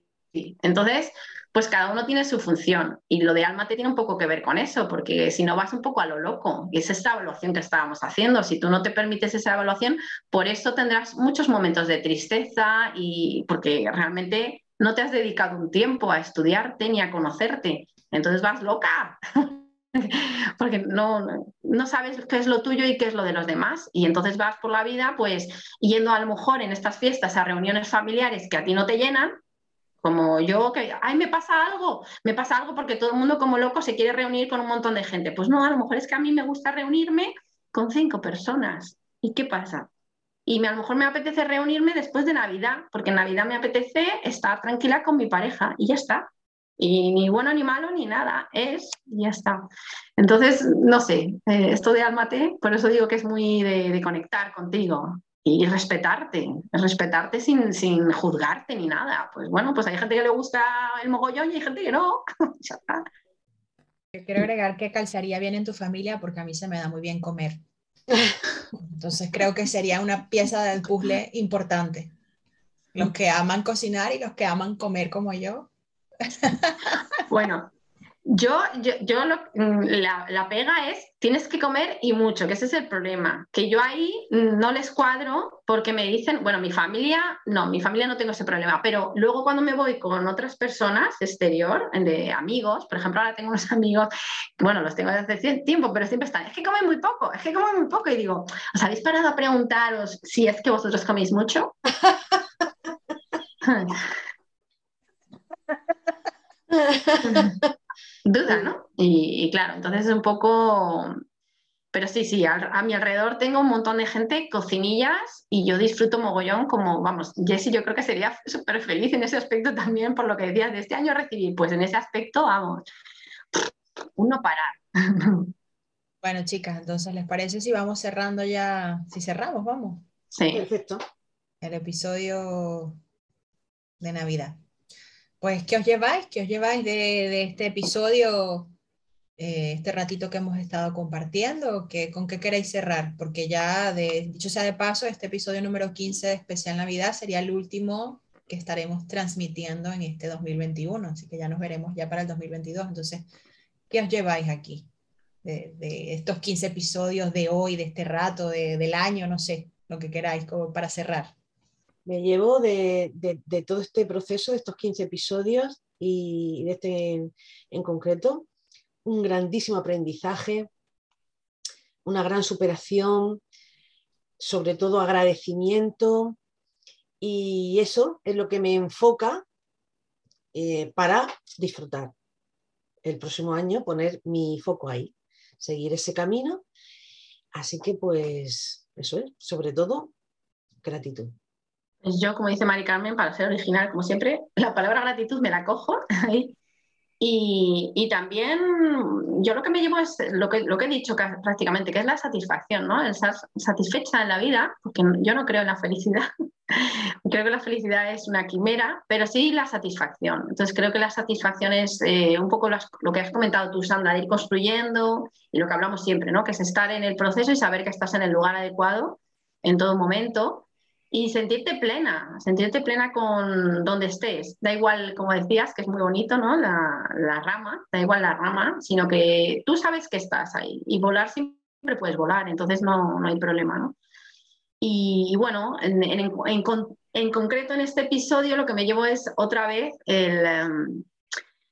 Entonces, pues cada uno tiene su función y lo de alma te tiene un poco que ver con eso, porque si no vas un poco a lo loco, y es esta evaluación que estábamos haciendo, si tú no te permites esa evaluación, por eso tendrás muchos momentos de tristeza y porque realmente no te has dedicado un tiempo a estudiarte ni a conocerte, entonces vas loca. porque no, no sabes qué es lo tuyo y qué es lo de los demás. Y entonces vas por la vida, pues yendo a lo mejor en estas fiestas a reuniones familiares que a ti no te llenan, como yo, que, ay, me pasa algo, me pasa algo porque todo el mundo como loco se quiere reunir con un montón de gente. Pues no, a lo mejor es que a mí me gusta reunirme con cinco personas. ¿Y qué pasa? Y a lo mejor me apetece reunirme después de Navidad, porque en Navidad me apetece estar tranquila con mi pareja y ya está. Y ni bueno ni malo ni nada, es y ya está. Entonces, no sé, eh, esto de Almate, por eso digo que es muy de, conectar contigo y respetarte, respetarte sin, sin, juzgarte ni nada. Pues bueno, pues hay gente que le gusta el mogollón y hay gente que no. ya está. Yo quiero agregar que calzaría bien en tu familia porque a mí se me da muy bien comer. Entonces creo que sería una pieza del puzzle importante. Los que aman cocinar y los que aman comer como yo, bueno, yo, yo, mm, la, pega es, tienes que comer y mucho, que ese es el problema, que yo ahí no les cuadro porque me dicen, bueno, mi familia, no, mi familia no tengo ese problema, pero luego cuando me voy con otras personas exterior, de amigos, por ejemplo, ahora tengo unos amigos, bueno, los tengo desde hace tiempo, pero siempre están, es que comen muy poco, es que comen muy poco, y digo, ¿os habéis parado a preguntaros si es que vosotros coméis mucho? Duda, ¿no? Y, claro, entonces es un poco... Pero sí, sí, a, mi alrededor tengo un montón de gente, cocinillas, y yo disfruto mogollón como, vamos, Jessie yo creo que sería súper feliz en ese aspecto también, por lo que decías, de este año recibir, pues en ese aspecto, vamos, uno parar. Bueno, chicas, entonces, ¿les parece si vamos cerrando ya? Si cerramos, vamos. Sí. Perfecto. El episodio de Navidad. Pues, ¿qué os lleváis? ¿Qué os lleváis de, este episodio, eh, este ratito que hemos estado compartiendo? ¿Qué, ¿Con qué queréis cerrar? Porque ya, de, dicho sea de paso, este episodio número 15 de Especial Navidad sería el último que estaremos transmitiendo en este 2021, así que ya nos veremos ya para el 2022. Entonces, ¿qué os lleváis aquí? De, estos 15 episodios de hoy, de este rato, del año, no sé, lo que queráis como para cerrar. Me llevo de, todo este proceso, de estos 15 episodios y de este en concreto, un grandísimo aprendizaje, una gran superación, sobre todo agradecimiento y eso es lo que me enfoca eh, para disfrutar. El próximo año poner mi foco ahí, seguir ese camino. Así que pues eso es, sobre todo, gratitud. Pues yo, como dice Mari Carmen, para ser original, como siempre, la palabra gratitud me la cojo Y, también yo lo que me llevo es lo que, lo que he dicho prácticamente, que es la satisfacción, ¿no? El estar satisfecha en la vida, porque yo no creo en la felicidad. creo que la felicidad es una quimera, pero sí la satisfacción. Entonces creo que la satisfacción es eh, un poco lo que has comentado tú, Sandra, de ir construyendo y lo que hablamos siempre, ¿no? Que es estar en el proceso y saber que estás en el lugar adecuado en todo momento y sentirte plena, sentirte plena con donde estés. Da igual, como decías, que es muy bonito, ¿no? La, la, rama, da igual la rama, sino que tú sabes que estás ahí y volar siempre puedes volar, entonces no, no hay problema, ¿no? Y, bueno, en, en, en, concreto en este episodio lo que me llevo es otra vez el, em,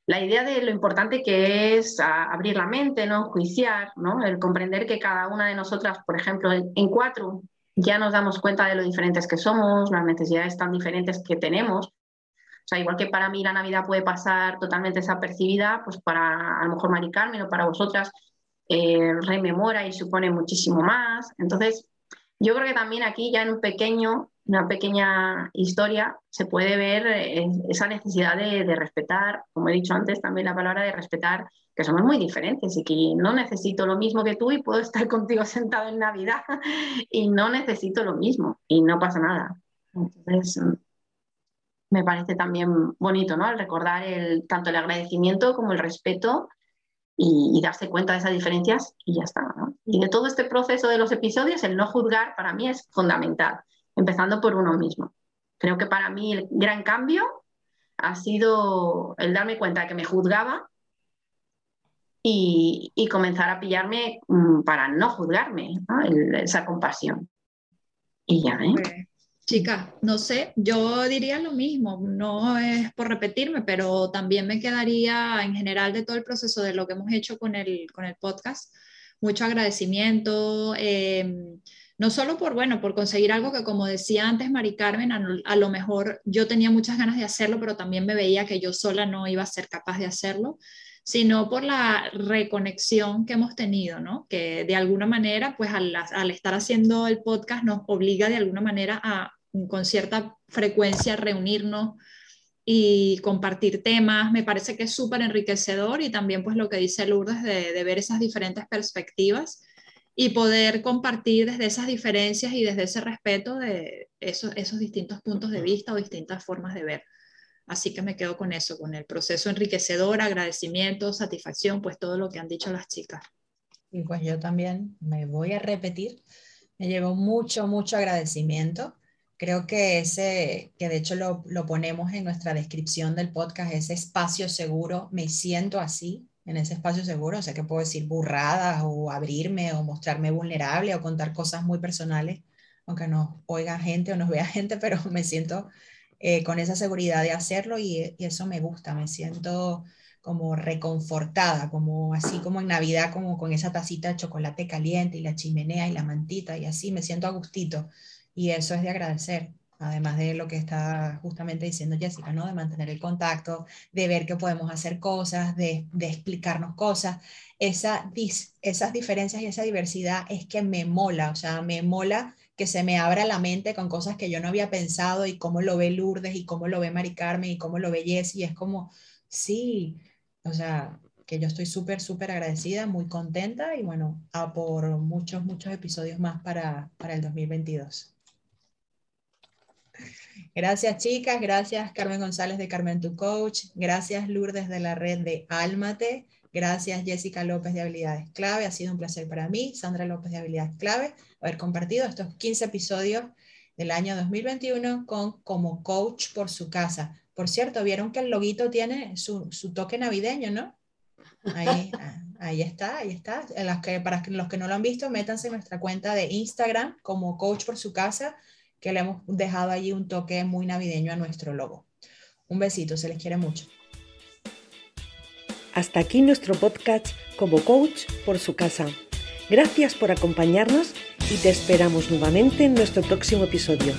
la idea de lo importante que es abrir la mente, ¿no? Juiciar, ¿no? El comprender que cada una de nosotras, por ejemplo, en cuatro ya nos damos cuenta de lo diferentes que somos, las necesidades tan diferentes que tenemos. O sea, igual que para mí la Navidad puede pasar totalmente desapercibida, pues para a lo mejor Mari Carmen o para vosotras eh, rememora y supone muchísimo más. Entonces, yo creo que también aquí ya en un pequeño, una pequeña historia se puede ver eh, esa necesidad de, de respetar, como he dicho antes, también la palabra de respetar que somos muy diferentes y que no necesito lo mismo que tú y puedo estar contigo sentado en Navidad y no necesito lo mismo y no pasa nada. Entonces, me parece también bonito, ¿no? Al recordar el, tanto el agradecimiento como el respeto y, darse cuenta de esas diferencias y ya está, ¿no? Y de todo este proceso de los episodios, el no juzgar para mí es fundamental, empezando por uno mismo. Creo que para mí el gran cambio ha sido el darme cuenta de que me juzgaba y, comenzar a pillarme mm, para no juzgarme, esa compasión. Y ya, ¿eh? Pues, chica, no sé, yo diría lo mismo, no es por repetirme, pero también me quedaría en general de todo el proceso de lo que hemos hecho con el, con el podcast, mucho agradecimiento. Em, no solo por, bueno, por conseguir algo que como decía antes Mari Carmen, a, lo mejor yo tenía muchas ganas de hacerlo, pero también me veía que yo sola no iba a ser capaz de hacerlo sino por la reconexión que hemos tenido, ¿no? Que de alguna manera, pues al, estar haciendo el podcast nos obliga de alguna manera a, con cierta frecuencia, reunirnos y compartir temas. Me parece que es súper enriquecedor y también pues lo que dice Lourdes de, ver esas diferentes perspectivas y poder compartir desde esas diferencias y desde ese respeto de esos distintos puntos de vista o distintas formas de ver. Así que me quedo con eso, con el proceso enriquecedor, agradecimiento, satisfacción, pues todo lo que han dicho las chicas. Y pues yo también me voy a repetir, me llevo mucho, mucho agradecimiento. Creo que ese, que de hecho lo, lo ponemos en nuestra descripción del podcast, ese espacio seguro, me siento así, en ese espacio seguro, o sea que puedo decir burradas o abrirme o mostrarme vulnerable o contar cosas muy personales, aunque nos oiga gente o nos vea gente, pero me siento eh, con esa seguridad de hacerlo y, eso me gusta, me siento como reconfortada, como así como en Navidad, como con esa tacita de chocolate caliente y la chimenea y la mantita y así, me siento a gustito y eso es de agradecer. Además de lo que está justamente diciendo Jessica, ¿no? De mantener el contacto, de ver que podemos hacer cosas, de, de explicarnos cosas. Esa, esas diferencias y esa diversidad es que me mola, o sea, me mola que se me abra la mente con cosas que yo no había pensado y cómo lo ve Lourdes y cómo lo ve Mari Carmen y cómo lo ve Jessie. Y es como, sí, o sea, que yo estoy súper, súper agradecida, muy contenta y bueno, a por muchos, muchos episodios más para, para el 2022. Gracias chicas, gracias Carmen González de Carmen Tu Coach, gracias Lourdes de la red de Álmate, gracias Jessica López de Habilidades Clave, ha sido un placer para mí, Sandra López de Habilidades Clave, haber compartido estos 15 episodios del año 2021 con Como Coach por su casa. Por cierto, vieron que el loguito tiene su, toque navideño, ¿no? Ahí, ah, ahí está, ahí está. que, para los que no lo han visto, métanse en nuestra cuenta de Instagram como Coach por su casa, que le hemos dejado allí un toque muy navideño a nuestro logo. Un besito, se les quiere mucho. Hasta aquí nuestro podcast como Coach por su casa. Gracias por acompañarnos y te esperamos nuevamente en nuestro próximo episodio.